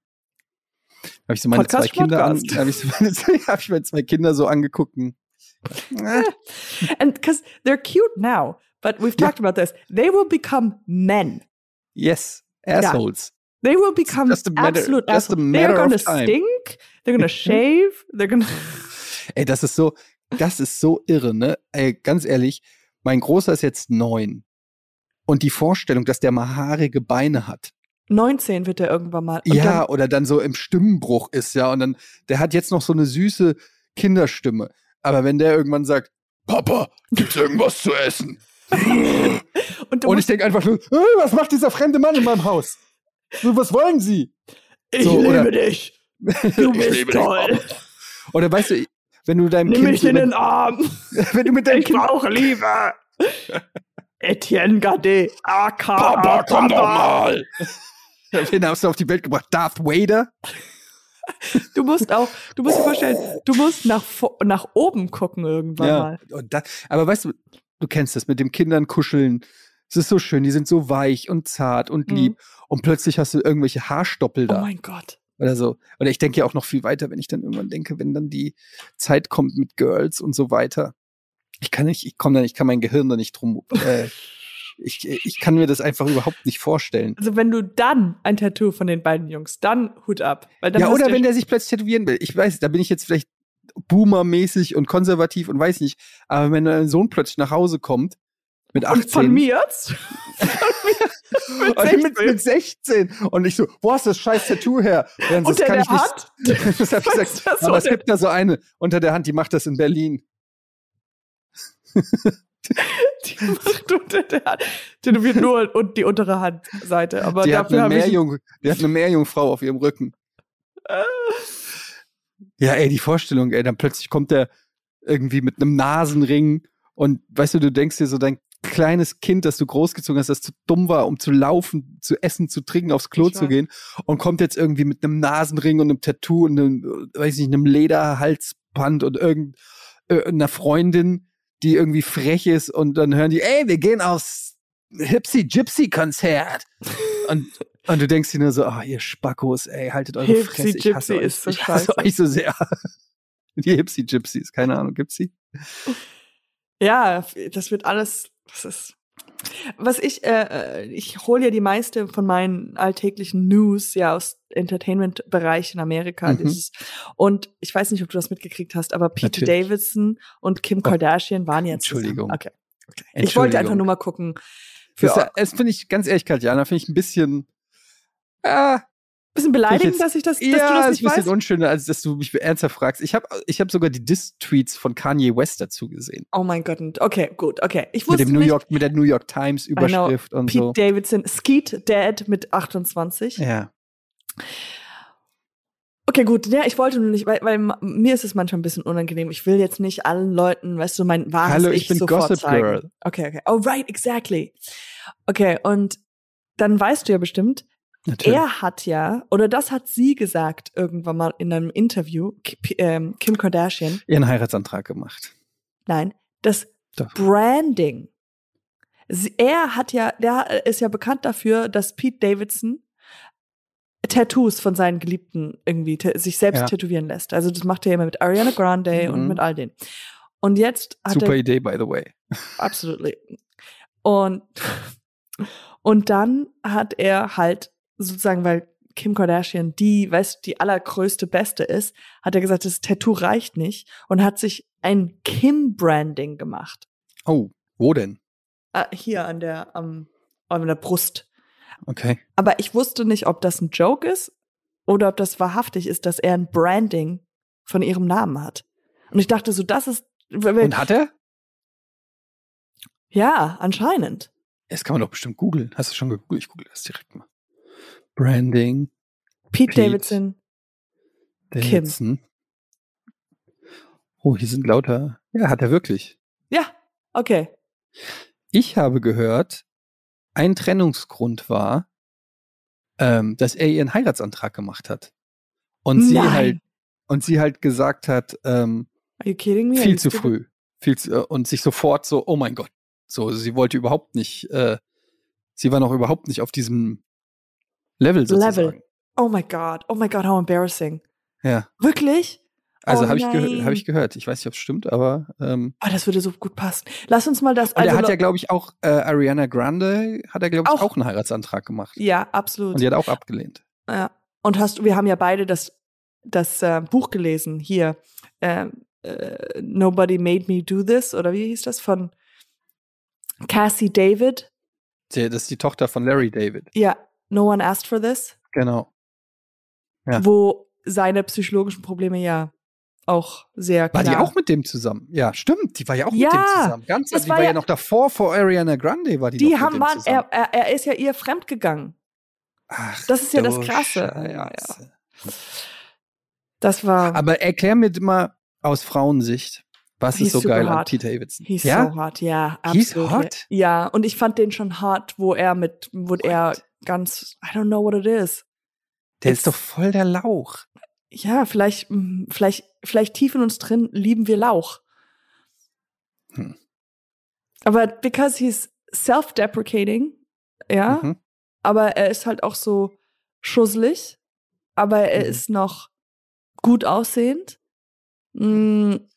A: Habe ich so meine zwei
B: Podcast,
A: Kinder an, habe ich, so meine, hab ich meine zwei Kinder so angeguckt. und, äh,
B: and because they're cute now, but we've talked about this, they will become men.
A: yes, assholes.
B: They will become
A: just matter-
B: absolute
A: just
B: assholes. They're gonna stink. They're gonna shave. They're gonna.
A: Ey, das ist so, das ist so irre, ne? Ey, ganz ehrlich, mein Großer ist jetzt neun. Und die Vorstellung, dass der mal haarige Beine hat.
B: 19 wird er irgendwann mal. Und
A: ja,
B: dann-
A: oder dann so im Stimmenbruch ist, ja. Und dann, der hat jetzt noch so eine süße Kinderstimme. Aber wenn der irgendwann sagt, Papa, gibt's irgendwas zu essen?
B: und
A: Und ich denke einfach nur, "Äh, was macht dieser fremde Mann in meinem Haus? Was wollen Sie?
B: ich
A: so,
B: liebe dich. Du bist
A: liebe dich,
B: toll.
A: Oder weißt du, wenn du deinem
B: Nimm
A: Kind,
B: mich in
A: wenn,
B: den Arm.
A: wenn du mit deinem
B: Ich
A: Kind,
B: brauche Liebe. Etienne Gade, aka
A: mal. Wen hast du auf die Welt gebracht? Darth Vader?
B: Du musst auch, du musst dir vorstellen, du musst nach, nach oben gucken irgendwann mal.
A: Und da, aber weißt du, du kennst das mit dem Kindern kuscheln. Es ist so schön, die sind so weich und zart und
B: Mhm.
A: lieb. Und plötzlich hast du irgendwelche Haarstoppel
B: Oh
A: da
B: mein Gott.
A: oder so. Oder ich denke ja auch noch viel weiter, wenn ich dann irgendwann denke, wenn dann die Zeit kommt mit Girls und so weiter. Ich kann nicht, ich komme da nicht, ich kann mein Gehirn da nicht drum. Äh, ich, ich kann mir das einfach überhaupt nicht vorstellen.
B: Also wenn du dann ein Tattoo von den beiden Jungs, dann Hut ab. Dann
A: ja, oder wenn der sich plötzlich tätowieren will. Ich weiß, da bin ich jetzt vielleicht boomermäßig und konservativ und weiß nicht. Aber wenn dein Sohn plötzlich nach Hause kommt mit 18
B: und von mir jetzt? von mir mit
A: mit,
B: 16.
A: mit 16. Und ich so, wo hast du das scheiß Tattoo her? Und
B: Unter
A: das kann
B: der
A: ich nicht.
B: Hand?
A: das hab ich gesagt,
B: das
A: aber es gibt da so eine unter der Hand, die macht das in Berlin.
B: Die macht unter der Hand. Tätowiert nur und die untere Handseite. Aber
A: Die hat,
B: dafür
A: eine. Meerjung, die hat eine Meerjungfrau auf ihrem Rücken. Ja, ey, die Vorstellung, ey, dann plötzlich kommt der irgendwie mit einem Nasenring und weißt du, du denkst dir so, dein kleines Kind, das du großgezogen hast, das zu dumm war, um zu laufen, zu essen, zu trinken, aufs Klo
B: Ich
A: zu
B: weiß.
A: gehen und kommt jetzt irgendwie mit einem Nasenring und einem Tattoo und einem, äh, weiß ich nicht, einem Lederhalsband und irgend, äh, Freundin, die irgendwie frech ist und dann hören die, ey, wir gehen aufs Hipsy Gypsy Konzert. und, und du denkst dir nur so, ah, ihr Spackos, ey, haltet eure
B: Hipsy
A: Fresse. Ich hasse euch.
B: ist so
A: ich hasse euch so sehr. Die Hipsy Gypsies, keine Ahnung, gibt's sie?
B: Ja, das wird alles. Das ist. Was ich, äh, äh, ich hole ja die meiste von meinen alltäglichen News ja aus Entertainment-Bereich in Amerika.
A: Mhm.
B: Dieses, und ich weiß nicht, ob du das mitgekriegt hast, aber Pete
A: Natürlich.
B: Davidson und Kim Kardashian waren jetzt.
A: Entschuldigung.
B: Zusammen. Okay. Ich wollte einfach nur mal gucken. Für
A: Das, das finde ich ganz ehrlich, Katjana, finde ich ein bisschen. Ah,
B: bisschen beleidigend, dass ich das, dass
A: ja,
B: du das
A: ist ein
B: nicht
A: bisschen unschöner, als dass du mich ernsthaft fragst. Ich habe ich hab sogar die Diss-Tweets von Kanye West dazu gesehen.
B: Oh mein Gott. Okay, gut, okay. Ich
A: Mit,
B: wusste
A: dem New
B: nicht,
A: York, mit der New York Times Überschrift und
B: Pete
A: so.
B: Davidson, Skeet Dad mit 28.
A: Ja.
B: Okay, gut. Ja, ich wollte nur nicht, weil, weil mir ist es manchmal ein bisschen unangenehm. Ich will jetzt nicht allen Leuten, weißt du, mein wahres
A: Hallo, ich
B: Ich
A: bin
B: sofort
A: Gossip
B: zeigen.
A: Girl.
B: Okay, okay. Oh, right, exactly. Okay, und dann weißt du ja bestimmt,
A: Natürlich.
B: er hat ja, oder das hat sie gesagt irgendwann mal in einem Interview, ähm, Kim Kardashian,
A: Ihren Heiratsantrag gemacht.
B: nein, das
A: Doch.
B: Branding. Er hat ja, der ist ja bekannt dafür, dass Pete Davidson Tattoos von seinen Geliebten irgendwie sich selbst
A: Ja.
B: tätowieren lässt. Also das macht er ja immer mit Ariana Grande und
A: Mhm.
B: mit all denen. Und jetzt hat
A: Super
B: er
A: Idee, by the way.
B: absolutely. Und und dann hat er halt sozusagen, weil Kim Kardashian die, weißt du, die allergrößte Beste ist, hat er gesagt, das Tattoo reicht nicht und hat sich ein Kim-Branding gemacht.
A: Oh, wo denn?
B: Äh, hier an der, am, an der Brust.
A: Okay.
B: Aber ich wusste nicht, ob das ein Joke ist oder ob das wahrhaftig ist, dass er ein Branding von ihrem Namen hat. Und ich dachte so, das ist.
A: Und hat er?
B: Ja, anscheinend.
A: Das kann man doch bestimmt googeln. Hast du schon gegoogelt? Ich google das direkt mal. Branding.
B: Pete, Pete Davidson.
A: Davidson. Kim. Oh, hier sind lauter. Ja, hat er wirklich.
B: Ja, okay.
A: Ich habe gehört, ein Trennungsgrund war, ähm, dass er ihren Heiratsantrag gemacht hat. Und Nein. sie halt, und sie halt gesagt hat, ähm,
B: Are you kidding me?
A: viel zu früh. Viel zu, äh, und sich sofort so, oh mein Gott. So, sie wollte überhaupt nicht, äh, sie war noch überhaupt nicht auf diesem Level sozusagen. Level.
B: Oh my God, oh my God, how embarrassing.
A: Ja.
B: Wirklich?
A: Also oh habe ich, gehör, hab ich gehört. Ich weiß nicht, ob es stimmt, aber. Ähm,
B: oh, das würde so gut passen. Lass uns mal das.
A: Und also, er hat ja, glaube ich, auch äh, Ariana Grande hat er, glaube ich, auch, auch einen Heiratsantrag gemacht.
B: Ja, absolut.
A: Und die hat auch abgelehnt.
B: Ja. Und hast wir haben ja beide das, das äh, Buch gelesen hier. Äh, äh, Nobody Made Me Do This, oder wie hieß das? Von Cassie David.
A: Das ist die Tochter von Larry David.
B: Ja, No One Asked for This.
A: Genau.
B: Ja. Wo seine psychologischen Probleme ja auch sehr klar.
A: War die auch mit dem zusammen? Ja, stimmt. Die war ja auch ja, mit dem zusammen. Ganz, also die war ja, ja, noch davor vor Ariana Grande war die.
B: Die haben waren, er, er, er ist ja ihr fremdgegangen. Ach, das ist ja das Krasse. Ja. Das war.
A: Aber erklär mir mal aus Frauensicht, was ist so geil hard. an Pete Davidson?
B: He's ja? so hot, ja, absolut. He's hot? Ja, und ich fand den schon hart, wo er mit, wo What? er ganz, I don't know what it is.
A: Der It's, ist doch voll der Lauch
B: ja, vielleicht, hm, vielleicht, vielleicht tief in uns drin lieben wir Lauch. Hm. Aber because he's self-deprecating, ja, mhm. aber er ist halt auch so schusselig, aber er mhm. ist noch gut aussehend. Mhm.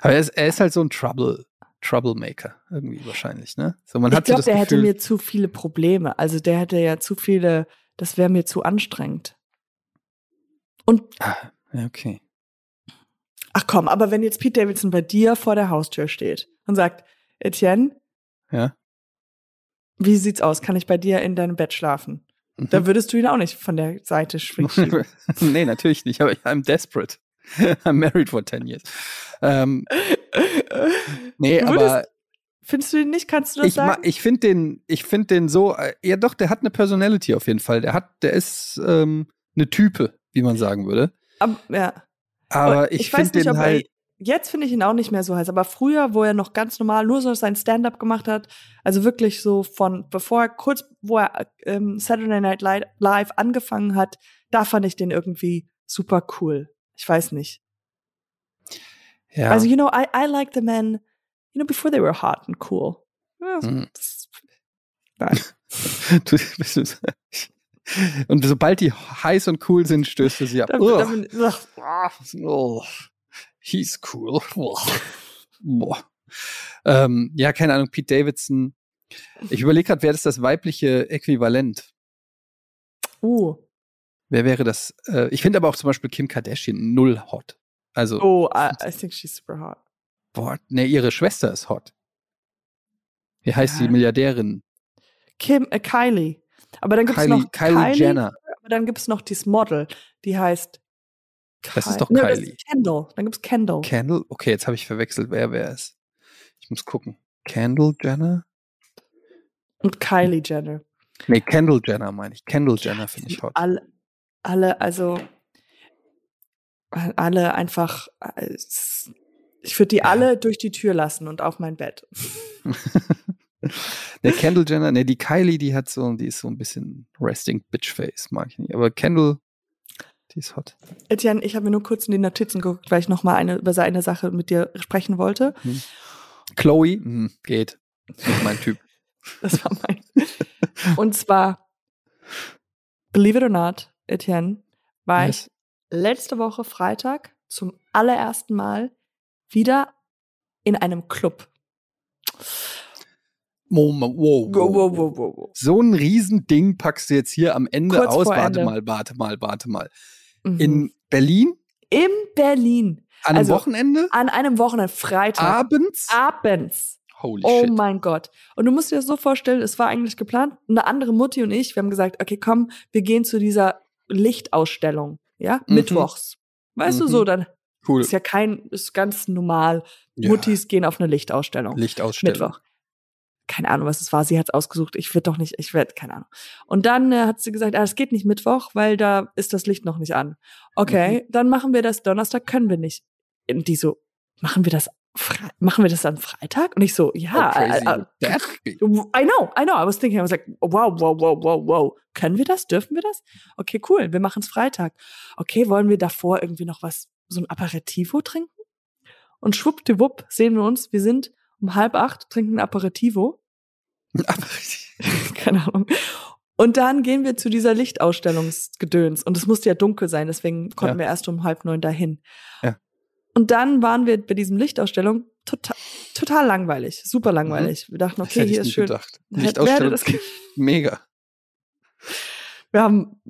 A: Aber er ist, er ist halt so ein Trouble, Troublemaker irgendwie wahrscheinlich, ne? So,
B: man ich glaube, der hätte mir zu viele Probleme. Also der hätte ja zu viele das wäre mir zu anstrengend. Und.
A: Ah, okay.
B: Ach komm, aber wenn jetzt Pete Davidson bei dir vor der Haustür steht und sagt, Etienne,
A: ja.
B: wie sieht's aus? Kann ich bei dir in deinem Bett schlafen? Mhm. Da würdest du ihn auch nicht von der Seite schwingen.
A: nee, natürlich nicht, aber I'm desperate. I'm married for 10 years. Ähm, nee, aber
B: Findest du ihn nicht? Kannst du das
A: ich
B: sagen?
A: Ich finde den, ich finde den so, äh, ja doch, der hat eine Personality auf jeden Fall. Der hat, der ist ähm, eine Type, wie man sagen würde.
B: Aber, ja.
A: Aber ich, ich finde den halt. Er,
B: jetzt finde ich ihn auch nicht mehr so heiß, aber früher, wo er noch ganz normal nur so sein Stand-up gemacht hat, also wirklich so von, bevor er kurz, wo er ähm, Saturday Night Live angefangen hat, da fand ich den irgendwie super cool. Ich weiß nicht. Ja. Also, you know, I, I like the man you know, before they were hot and cool. Ja, hm. das,
A: nein. und sobald die heiß und cool sind, stößt du sie ab. Da, da oh, he's cool. ähm, ja, keine Ahnung, Pete Davidson. Ich überlege gerade, wer ist das weibliche Äquivalent?
B: Uh.
A: Wer wäre das? Äh, ich finde aber auch zum Beispiel Kim Kardashian null hot. Also.
B: Oh, I, I think she's super hot.
A: Boah, ne, ihre Schwester ist hot. Wie heißt ja. die Milliardärin?
B: Kim, äh, Kylie. Aber dann gibt's
A: Kylie,
B: noch
A: Kylie, Kylie Jenner.
B: Aber dann gibt's noch dieses Model, die heißt.
A: Das ist doch Kylie. Nee, das ist
B: Kendall. Dann gibt's Kendall.
A: Kendall? Okay, jetzt habe ich verwechselt, wer wer ist. Ich muss gucken. Kendall Jenner?
B: Und Kylie Jenner.
A: Nee, Kendall Jenner meine ich. Kendall Jenner finde ich hot.
B: Alle, alle, also alle einfach äh, ich würde die alle durch die Tür lassen und auf mein Bett.
A: Der Kendall Jenner, ne, die Kylie, die hat so, die ist so ein bisschen Resting Bitch Face, mag ich nicht. Aber Kendall, die ist hot.
B: Etienne, ich habe mir nur kurz in die Notizen geguckt, weil ich noch mal eine, über seine Sache mit dir sprechen wollte. Hm.
A: Chloe, hm, geht. Das ist mein Typ.
B: das war mein. Und zwar, believe it or not, Etienne, war yes. ich letzte Woche Freitag zum allerersten Mal wieder in einem Club.
A: Moment, wow, wow,
B: Wow, wow.
A: So ein Riesending packst du jetzt hier am Ende
B: Kurz
A: aus. Warte
B: Ende.
A: mal, warte mal, warte mal.
B: Mhm.
A: In Berlin
B: In Berlin.
A: an einem
B: Also,
A: Wochenende
B: An einem Wochenende, Freitag.
A: abends.
B: Abends.
A: Holy
B: Oh
A: shit.
B: mein Gott. Und du musst dir das so vorstellen, es war eigentlich geplant. Eine andere Mutti und ich, wir haben gesagt, okay, komm, wir gehen zu dieser Lichtausstellung. Ja,
A: Mhm.
B: mittwochs. Weißt du
A: Mhm.
B: so, dann
A: Cool.
B: ist ja kein, ist ganz normal.
A: Ja.
B: Muttis gehen auf eine Lichtausstellung.
A: Lichtausstellung.
B: Mittwoch. Keine Ahnung, was es war. Sie hat es ausgesucht. Ich werde doch nicht, ich werde, keine Ahnung. Und dann äh, hat sie gesagt, ah, es geht nicht Mittwoch, weil da ist das Licht noch nicht an. Okay,
A: Mhm.
B: dann machen wir das Donnerstag, können wir nicht. Und die so, machen wir das, Fre machen wir das dann Freitag? Und ich so, ja.
A: How crazy
B: äh, äh,
A: be?
B: I know, I know. I was thinking, I was like, wow, wow, wow, wow, wow. Können wir das? Dürfen wir das? Okay, cool. Wir machen es Freitag. Okay, wollen wir davor irgendwie noch was, so ein Aperitivo trinken? Und schwuppdiwupp sehen wir uns. Wir sind um halb acht, trinken ein Aperitivo.
A: Aber
B: Keine Ahnung. Und dann gehen wir zu dieser Lichtausstellungsgedöns. Und es musste ja dunkel sein, deswegen konnten
A: Ja.
B: wir erst um halb neun dahin.
A: Ja.
B: Und dann waren wir bei diesem Lichtausstellung total, total langweilig, super langweilig. Wir dachten,
A: das
B: okay, hier ist schön.
A: gedacht. Lichtausstellung.
B: das
A: Mega.
B: wir haben,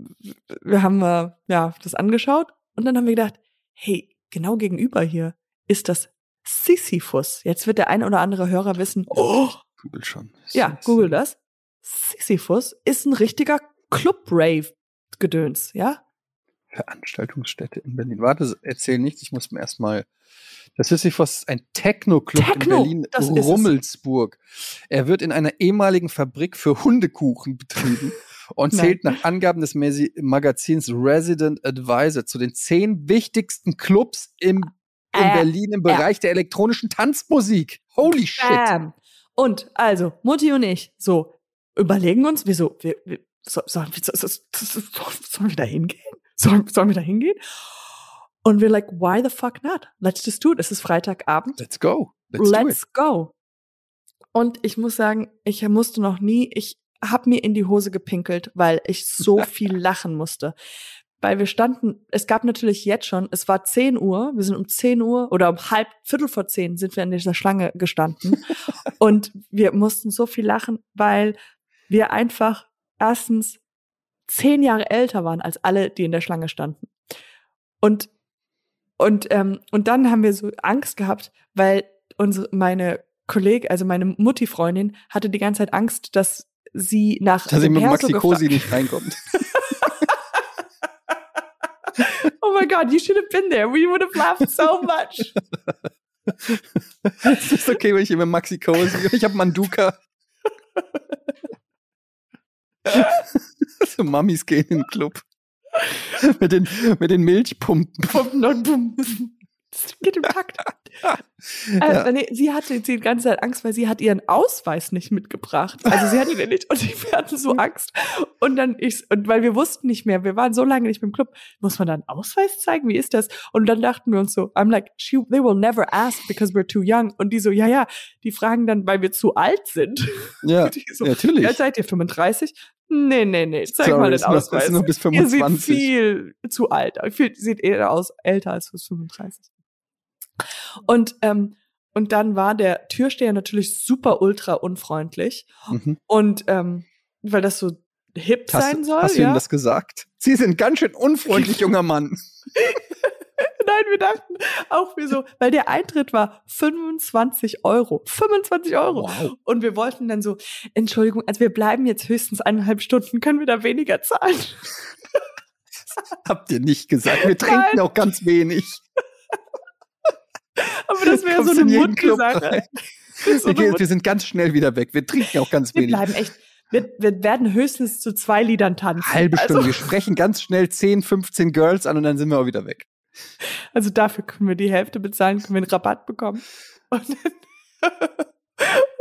B: wir haben äh, ja das angeschaut und dann haben wir gedacht, hey, genau gegenüber hier ist das Sisyphus. Jetzt wird der ein oder andere Hörer wissen, oh,
A: Google schon.
B: ja, google das. Sisyphus ist ein richtiger Club-Rave-Gedöns, ja?
A: Veranstaltungsstätte in Berlin. Warte, erzähl nichts, ich muss mir erstmal. Das ist ein Techno-Club in
B: Techno,
A: Berlin,
B: ist es.
A: Rummelsburg. Er wird in einer ehemaligen Fabrik für Hundekuchen betrieben und
B: Nein.
A: zählt nach Angaben des Magazins Resident Advisor zu den zehn wichtigsten Clubs im, in
B: Äh,
A: Berlin im Bereich der elektronischen Tanzmusik. Holy shit.
B: Bam. Und also, Mutti und ich, so, überlegen uns, wieso, wir, wir, so, sollen, wir, so, so, sollen wir da hingehen? Sollen, sollen wir da hingehen? Und wir like, why the fuck not? Let's just do it. Es ist Freitagabend.
A: Let's go. Let's,
B: Let's, go. Und ich muss sagen, ich musste noch nie, ich habe mir in die Hose gepinkelt, weil ich so viel lachen musste. Weil wir standen, es gab natürlich jetzt schon, es war 10 Uhr, wir sind um 10 Uhr oder um halb, Viertel vor 10 sind wir in dieser Schlange gestanden. und wir mussten so viel lachen, weil wir einfach erstens zehn Jahre älter waren als alle, die in der Schlange standen. Und und ähm, und dann haben wir so Angst gehabt, weil unsere meine Kollegin, also meine Mutti-Freundin, hatte die ganze Zeit Angst, dass sie nach
A: Dass sie mit Maxi Cosi nicht reinkommt.
B: Oh my God, you should have been there. We would have laughed so much.
A: Es ist okay, wenn ich hier mit Maxi Cosi. Ich habe Manduka. so Mamis gehen in den Club. mit, den, mit den Milchpumpen.
B: Bum, bum, bum. Das geht im Takt.
A: Ja.
B: Äh, nee, sie hatte die ganze Zeit Angst, weil sie hat ihren Ausweis nicht mitgebracht. Also sie hatte den nicht und wir hatten so Angst. Und dann ich, und weil wir wussten nicht mehr, wir waren so lange nicht im Club, muss man da einen Ausweis zeigen? Wie ist das? Und dann dachten wir uns so, I'm like, she, they will never ask because we're too young. Und die so, ja, ja, die fragen dann, weil wir zu alt sind.
A: Ja,
B: Und so,
A: natürlich.
B: ja, seid ihr 35? Nee, nee, nee, zeig
A: Sorry,
B: mal den
A: ist noch- ist
B: Ausweis.
A: nur bis
B: Ihr sieht
A: 25.
B: viel zu alt. Viel, sieht eher aus älter als bis 35. Und, ähm, und dann war der Türsteher natürlich super ultra unfreundlich.
A: Mhm.
B: Und ähm, weil das so hip
A: Hast,
B: sein soll,
A: hast du ihm
B: ja.
A: das gesagt? Sie sind ganz schön unfreundlich, junger Mann.
B: Wir dachten auch wir so, weil der Eintritt war 25 Euro. 25 Euro.
A: Wow.
B: Und wir wollten dann so, Entschuldigung, also wir bleiben jetzt höchstens eineinhalb Stunden, können wir da weniger zahlen?
A: Habt ihr nicht gesagt. Wir trinken
B: Nein.
A: auch ganz wenig.
B: Aber das wäre so eine ist so
A: Wir,
B: Mund-
A: wir sind ganz schnell wieder weg. Wir trinken auch ganz
B: wir
A: wenig.
B: bleiben echt, wir, wir werden höchstens zu zwei Liedern tanzen.
A: Halbe Stunde.
B: Also,
A: Wir sprechen ganz schnell 10, 15 Girls an und dann sind wir auch wieder weg.
B: Also dafür können wir die Hälfte bezahlen, können wir einen Rabatt bekommen. Und dann,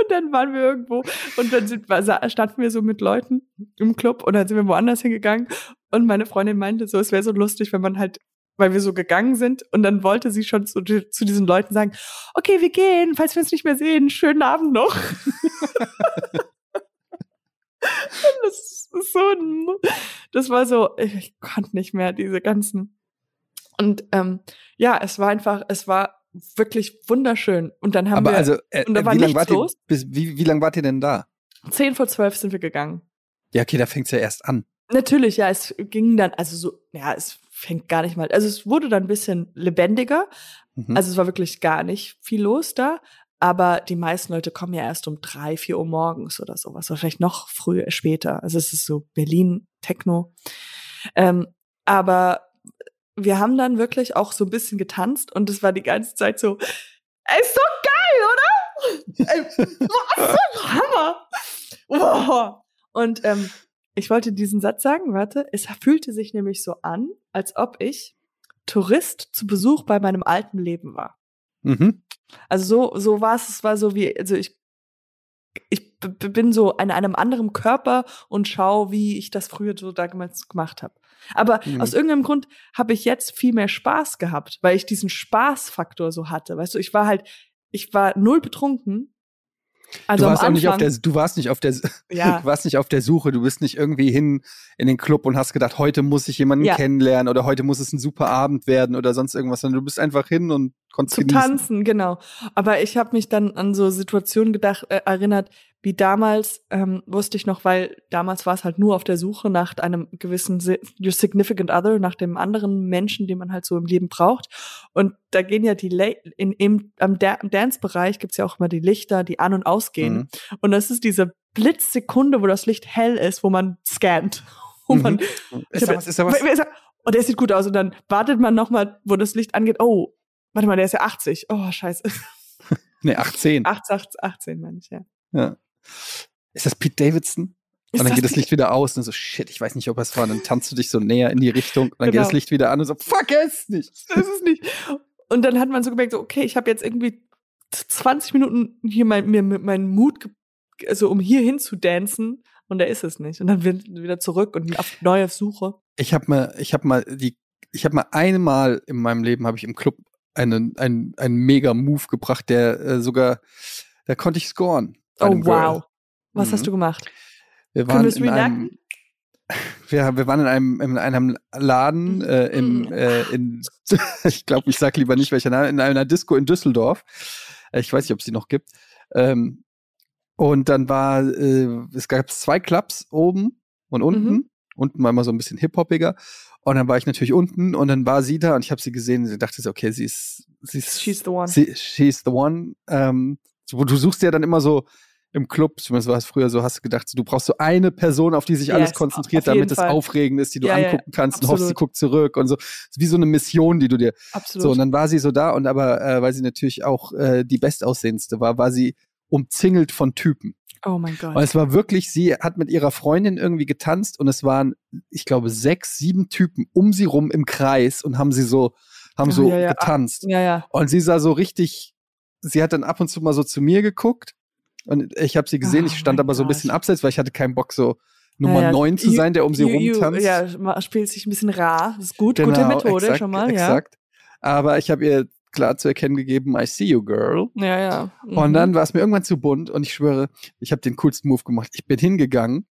B: und dann waren wir irgendwo und dann sind, standen wir so mit Leuten im Club und dann sind wir woanders hingegangen und meine Freundin meinte so, es wäre so lustig, wenn man halt weil wir so gegangen sind und dann wollte sie schon zu, zu diesen Leuten sagen, okay, wir gehen, falls wir uns nicht mehr sehen, schönen Abend noch. das so das war so, ich konnte nicht mehr diese ganzen. Und ähm, ja, es war einfach, es war wirklich wunderschön. Und dann haben
A: Aber
B: wir,
A: also, äh,
B: und da war
A: wie lange
B: nichts
A: wart ihr,
B: los.
A: bis, wie, wie lange wart ihr denn da?
B: zehn vor zwölf sind wir gegangen.
A: Ja, okay, da fängt's ja erst an.
B: Natürlich, ja, es ging dann, also so, ja, es fängt gar nicht mal, also es wurde dann ein bisschen lebendiger.
A: Mhm.
B: Also es war wirklich gar nicht viel los da. Aber die meisten Leute kommen ja erst um drei, vier Uhr morgens oder sowas. Oder vielleicht noch früher, später. Also es ist so Berlin, Techno. Ähm, aber wir haben dann wirklich auch so ein bisschen getanzt und es war die ganze Zeit so, ey, ist so geil, oder? was für Hammer. Wow. Und ähm, ich wollte diesen Satz sagen, warte, es fühlte sich nämlich so an, als ob ich Tourist zu Besuch bei meinem alten Leben war.
A: mhm.
B: Also so, so war es, es war so wie, also ich, ich bin so in einem anderen Körper und schaue, wie ich das früher so damals gemacht habe. Aber
A: Mhm.
B: aus irgendeinem Grund habe ich jetzt viel mehr Spaß gehabt, weil ich diesen Spaßfaktor so hatte. Weißt du, ich war halt, ich war null betrunken. Also
A: du warst
B: am
A: auch nicht auf
B: Anfang,
A: der, du warst nicht auf der,
B: Ja.
A: du warst nicht auf der Suche. Du bist nicht irgendwie hin in den Club und hast gedacht, heute muss ich jemanden
B: Ja.
A: kennenlernen oder heute muss es ein super Abend werden oder sonst irgendwas, sondern du bist einfach hin und konntest
B: zu
A: genießen.
B: tanzen, genau. Aber ich habe mich dann an so Situationen gedacht, äh, erinnert, wie damals, ähm, wusste ich noch, weil damals war es halt nur auf der Suche nach einem gewissen your significant other, nach dem anderen Menschen, den man halt so im Leben braucht. Und da gehen ja die Le in, im, am, Da- am Dance-Bereich gibt's ja auch immer die Lichter, die an- und ausgehen.
A: Mhm.
B: Und das ist diese Blitzsekunde, wo das Licht hell ist, wo man scannt. Wo
A: Mhm.
B: man,
A: Ist da was, ist da was?
B: Sagt, Oh, der sieht gut aus. Und dann wartet man noch mal, wo das Licht angeht. Oh, warte mal, der ist ja 80. Oh, scheiße.
A: Nee, 18.
B: 18, 18, 18 meine ich, ja.
A: Ja. Ist das Pete Davidson? Und dann geht das Licht wieder aus und so, shit, ich weiß nicht, ob es war. Und dann tanzt du dich so näher in die Richtung und dann geht
B: Genau.
A: das Licht wieder an und so, fuck es nicht.
B: Das ist nicht. Und dann hat man so gemerkt, so, okay, ich habe jetzt irgendwie 20 Minuten hier mein, mir mit meinen Mut, also um hier hin zu dancen und da ist es nicht. Und dann wird wieder zurück und auf neue Suche.
A: Ich habe mal, ich habe mal die, ich habe mal einmal in meinem Leben habe ich im Club einen, einen, einen mega Move gebracht, der äh, sogar, da konnte ich scoren.
B: Oh, wow. Was
A: Mhm.
B: hast du gemacht?
A: Wir
B: Können
A: waren
B: wir es
A: in einem, wir, wir waren in einem, in einem Laden äh, im,
B: Mhm.
A: äh, in, ich glaube, ich sag lieber nicht welcher Name, in einer Disco in Düsseldorf. Äh, Ich weiß nicht, ob es die noch gibt. Ähm, und dann war, äh, es gab zwei Clubs oben und unten.
B: Mhm.
A: Unten war immer so ein bisschen hip-hoppiger. Und dann war ich natürlich unten und dann war sie da und ich habe sie gesehen und ich dachte so, okay, sie ist, sie ist,
B: She's the one.
A: sie, she's the one. Ähm, du suchst ja dann immer so im Club, zumindest war es früher so, hast du gedacht, du brauchst so eine Person, auf die sich alles
B: Yes,
A: konzentriert,
B: auf jeden
A: damit es aufregend ist, die du
B: Ja,
A: angucken kannst und hoffst, sie
B: absolut.
A: guckt zurück und so. Wie so eine Mission, die du dir.
B: Absolut.
A: So, und dann war sie so da und aber, äh, weil sie natürlich auch äh, die bestaussehendste war, war sie umzingelt von Typen.
B: oh mein Gott.
A: Und es war wirklich, sie hat mit ihrer Freundin irgendwie getanzt und es waren, ich glaube, sechs, sieben Typen um sie rum im Kreis und haben sie so, haben
B: Oh,
A: so
B: ja, ja.
A: getanzt.
B: ja, ja.
A: Und sie sah so richtig, sie hat dann ab und zu mal so zu mir geguckt und ich habe sie gesehen,
B: Oh
A: ich stand aber so ein
B: Gott.
A: bisschen abseits, weil ich hatte keinen Bock, so Nummer
B: Ja, ja.
A: neun zu
B: You-
A: sein, der um sie
B: You- you-
A: rumtanzt.
B: Ja, spielt sich ein bisschen rar. Das ist gut. Gute
A: Genau,
B: Methode
A: exakt,
B: schon mal, ja.
A: exakt. Aber ich habe ihr klar zu erkennen gegeben, I see you, girl.
B: Ja, ja.
A: Und
B: Mhm.
A: dann war es mir irgendwann zu bunt und ich schwöre, ich habe den coolsten Move gemacht. Ich bin hingegangen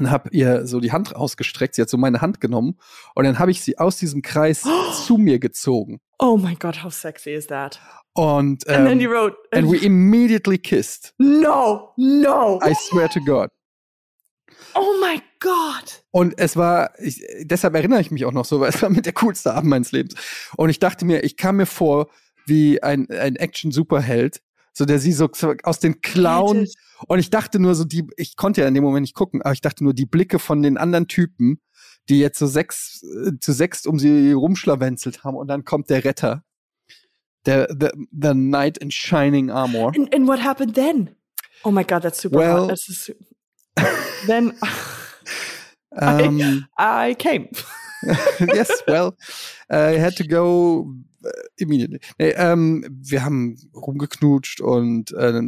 A: und habe ihr so die Hand rausgestreckt. Sie hat so meine Hand genommen und dann habe ich sie aus diesem Kreis zu mir gezogen.
B: Oh my God, how sexy is that?
A: Und
B: And then you
A: ähm,
B: wrote,
A: and we immediately kissed.
B: no, no.
A: I swear to God.
B: oh my God.
A: Und es war, ich, deshalb erinnere ich mich auch noch so, weil es war mit der coolste Abend meines Lebens. Und ich dachte mir, ich kam mir vor wie ein, ein Action-Superheld, so der sie so aus den Klauen. Und ich dachte nur so, die, ich konnte ja in dem Moment nicht gucken, aber ich dachte nur, die Blicke von den anderen Typen, die jetzt so sechs, äh, zu sechs um sie rumschlawenzelt haben und dann kommt der Retter. Der, the, the Knight in Shining Armor.
B: And, and what happened then? Oh my God, that's super
A: Well-
B: hot. Su- then
A: Ähm,
B: I came.
A: yes, well, I had to go uh, immediately. Nee, ähm, wir haben rumgeknutscht und äh,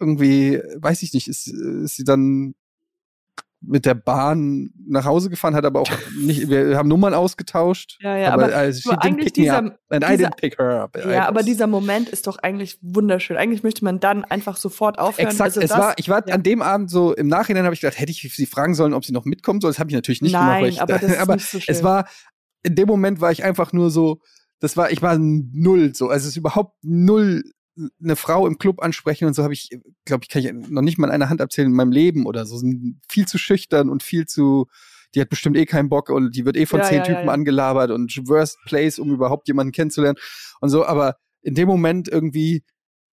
A: irgendwie, weiß ich nicht, ist, ist sie dann mit der Bahn nach Hause gefahren, hat aber auch nicht, wir haben Nummern ausgetauscht.
B: Ja, ja,
A: aber,
B: aber
A: also,
B: eigentlich dieser-
A: up. And I
B: dieser-
A: didn't pick her up. I
B: Ja, aber dieser Moment ist doch eigentlich wunderschön. Eigentlich möchte man dann einfach sofort aufhören.
A: Exakt,
B: Also
A: es
B: das,
A: war, ich war
B: ja.
A: an dem Abend so, im Nachhinein habe ich gedacht, hätte ich sie fragen sollen, ob sie noch mitkommen soll. Das habe ich natürlich nicht gemacht.
B: Nein,
A: Weil ich,
B: aber das ist
A: aber
B: nicht so schön.
A: es war, in dem Moment war ich einfach nur so, das war, ich war null so. Also es ist überhaupt null eine Frau im Club ansprechen und so habe ich, glaube ich, kann ich noch nicht mal in einer Hand erzählen in meinem Leben oder so. Sind viel zu schüchtern und viel zu, die hat bestimmt eh keinen Bock und die wird eh von
B: Ja,
A: zehn
B: ja,
A: Typen
B: ja,
A: angelabert und worst place, um überhaupt jemanden kennenzulernen und so. Aber in dem Moment irgendwie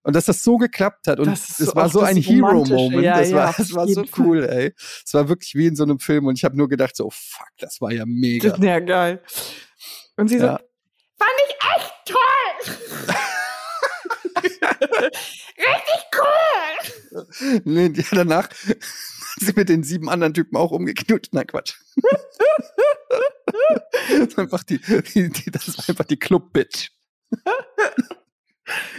A: und dass das so geklappt hat und
B: Das ist
A: es
B: so
A: war so
B: das
A: ein. Hero-Moment.
B: Ja,
A: das
B: ja,
A: war, das war so cool, ey. Es war wirklich wie in so einem Film und ich habe nur gedacht so, fuck, das war ja mega.
B: Ja, geil. Und sie so,
A: Ja.
B: Fand ich echt toll. Richtig cool.
A: Nee, ja, danach hat sie mit den sieben anderen Typen auch umgeknutscht. Nein, Quatsch. das, ist einfach die, die, die, das ist einfach die Club-Bitch.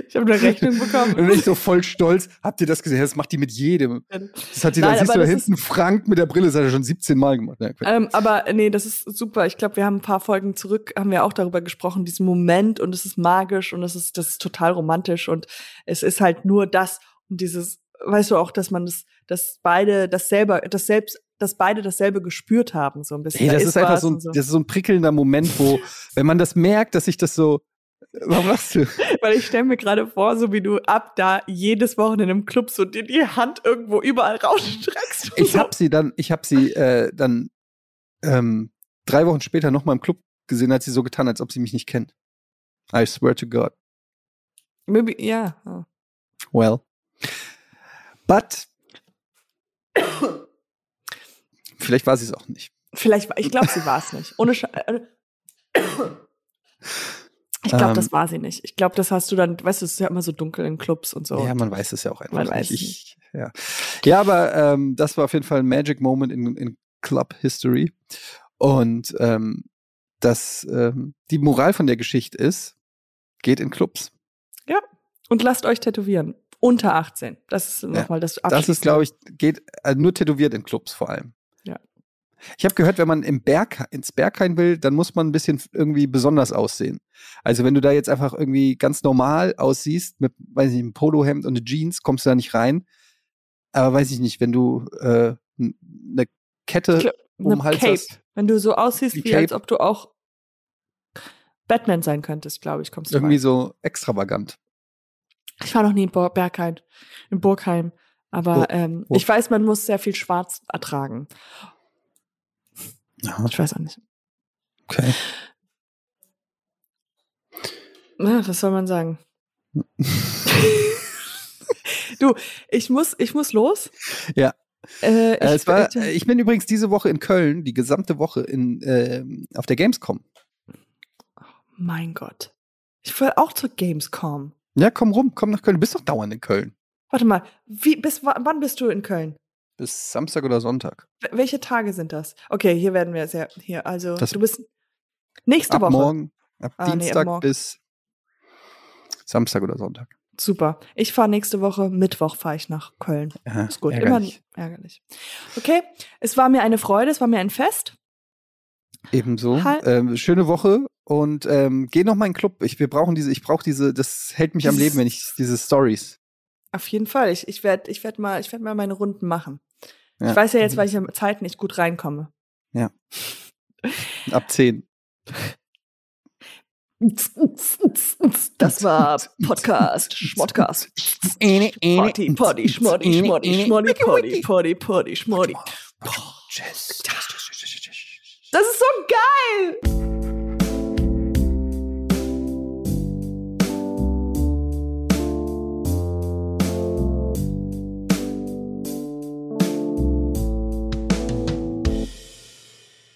B: Ich habe eine Rechnung bekommen.
A: Und ich so voll stolz. Habt ihr das gesehen? Das macht die mit jedem. Das hat die, da
B: Nein,
A: siehst du da
B: das
A: hinten Frank mit der Brille, das hat er schon 17 Mal gemacht. Quatsch.
B: Ähm, aber nee, das ist super. Ich glaube, wir haben ein paar Folgen zurück, haben wir auch darüber gesprochen, diesen Moment und es ist magisch und es ist, das ist total romantisch und es ist halt nur das und dieses, weißt du auch, dass man das, dass beide dasselbe, das selbst, dass beide dasselbe gespürt haben, so ein bisschen.
A: Hey,
B: Da
A: das ist einfach so ein,
B: so.
A: das ist so ein prickelnder Moment, wo, wenn man das merkt, dass sich das so, warum machst du?
B: Weil ich stelle mir gerade vor, so wie du ab da jedes Wochenende im Club so dir die Hand irgendwo überall rausstreckst.
A: Ich
B: so.
A: habe sie dann, ich habe sie äh, dann ähm, drei Wochen später noch mal im Club gesehen, hat sie so getan, als ob sie mich nicht kennt. I swear to God.
B: Maybe, ja. ja.
A: Well. But vielleicht war sie es auch nicht.
B: Vielleicht, war- ich glaube, sie war es nicht. Ohne Sche äh, Ich glaube,
A: Ähm.
B: das war sie nicht. Ich glaube, das hast du dann, weißt du, es ist ja immer so dunkel in Clubs und so.
A: Ja, man weiß es ja auch einfach
B: Man weiß
A: nicht.
B: es
A: Ich, ja. ja, aber ähm, das war auf jeden Fall ein Magic Moment in, in Club History. Und ähm, das, ähm, die Moral von der Geschichte ist, geht in Clubs.
B: Und lasst euch tätowieren. Unter 18. Das ist nochmal das
A: Das ist, glaube ich, geht äh, nur tätowiert in Clubs vor allem. Ich habe gehört, wenn man im Berg, ins Berghain will, dann muss man ein bisschen irgendwie besonders aussehen. Also wenn du da jetzt einfach irgendwie ganz normal aussiehst, mit, weiß ich nicht, einem Polohemd und eine Jeans, kommst du da nicht rein. Aber weiß ich nicht, wenn du äh, eine Kette
B: glaub,
A: um den
B: eine
A: Hals
B: Cape.
A: hast,
B: Wenn du so aussiehst, wie als
A: Cape.
B: ob du auch Batman sein könntest, glaube ich, kommst du
A: irgendwie
B: rein.
A: so extravagant.
B: Ich war noch nie in Bor Bergheim, in Burgheim. Aber
A: Bur-
B: ähm,
A: Bur-
B: ich weiß, man muss sehr viel Schwarz ertragen.
A: Ja,
B: Ich weiß auch nicht.
A: okay.
B: Na, was soll man sagen? du, ich muss, ich muss los.
A: Ja.
B: Äh,
A: Äh,
B: ich,
A: es war,
B: ich,
A: äh, bin übrigens diese Woche in Köln, die gesamte Woche in, ähm, auf der Gamescom.
B: mein Gott. Ich will auch zur Gamescom.
A: Ja, komm rum, komm nach Köln. Du bist doch dauernd in Köln.
B: Warte mal, wie, bis wa- wann bist du in Köln?
A: Bis Samstag oder Sonntag.
B: Welche Tage sind das? Okay, hier werden wir sehr, hier, also,
A: Das-
B: du bist nächste
A: ab
B: Woche.
A: morgen, ab
B: Ah, nee, ab
A: Dienstag bis Samstag oder Sonntag.
B: Super. Ich fahre nächste Woche, Mittwoch fahre ich nach Köln.
A: Aha,
B: Ist gut,
A: ärgerlich.
B: immer ärgerlich. Okay, es war mir eine Freude, es war mir ein Fest.
A: Ebenso.
B: Hi.
A: Ähm, schöne Woche und ähm, geh noch mal in den Club. Ich, wir brauchen diese, ich brauche diese, das hält mich am Leben, wenn ich diese Stories.
B: Auf jeden Fall. Ich, ich werde ich werd mal, ich werd mal meine Runden machen.
A: Ja.
B: Ich weiß ja jetzt, weil ich in Zeit nicht gut reinkomme.
A: Ab 10.
B: Das war Podcast, Schmodcast. Potty, Potty, Schmoddy, Schmoddy, Schmoddy, Potty, Potty, Potty, Schmoddy. Das ist so geil!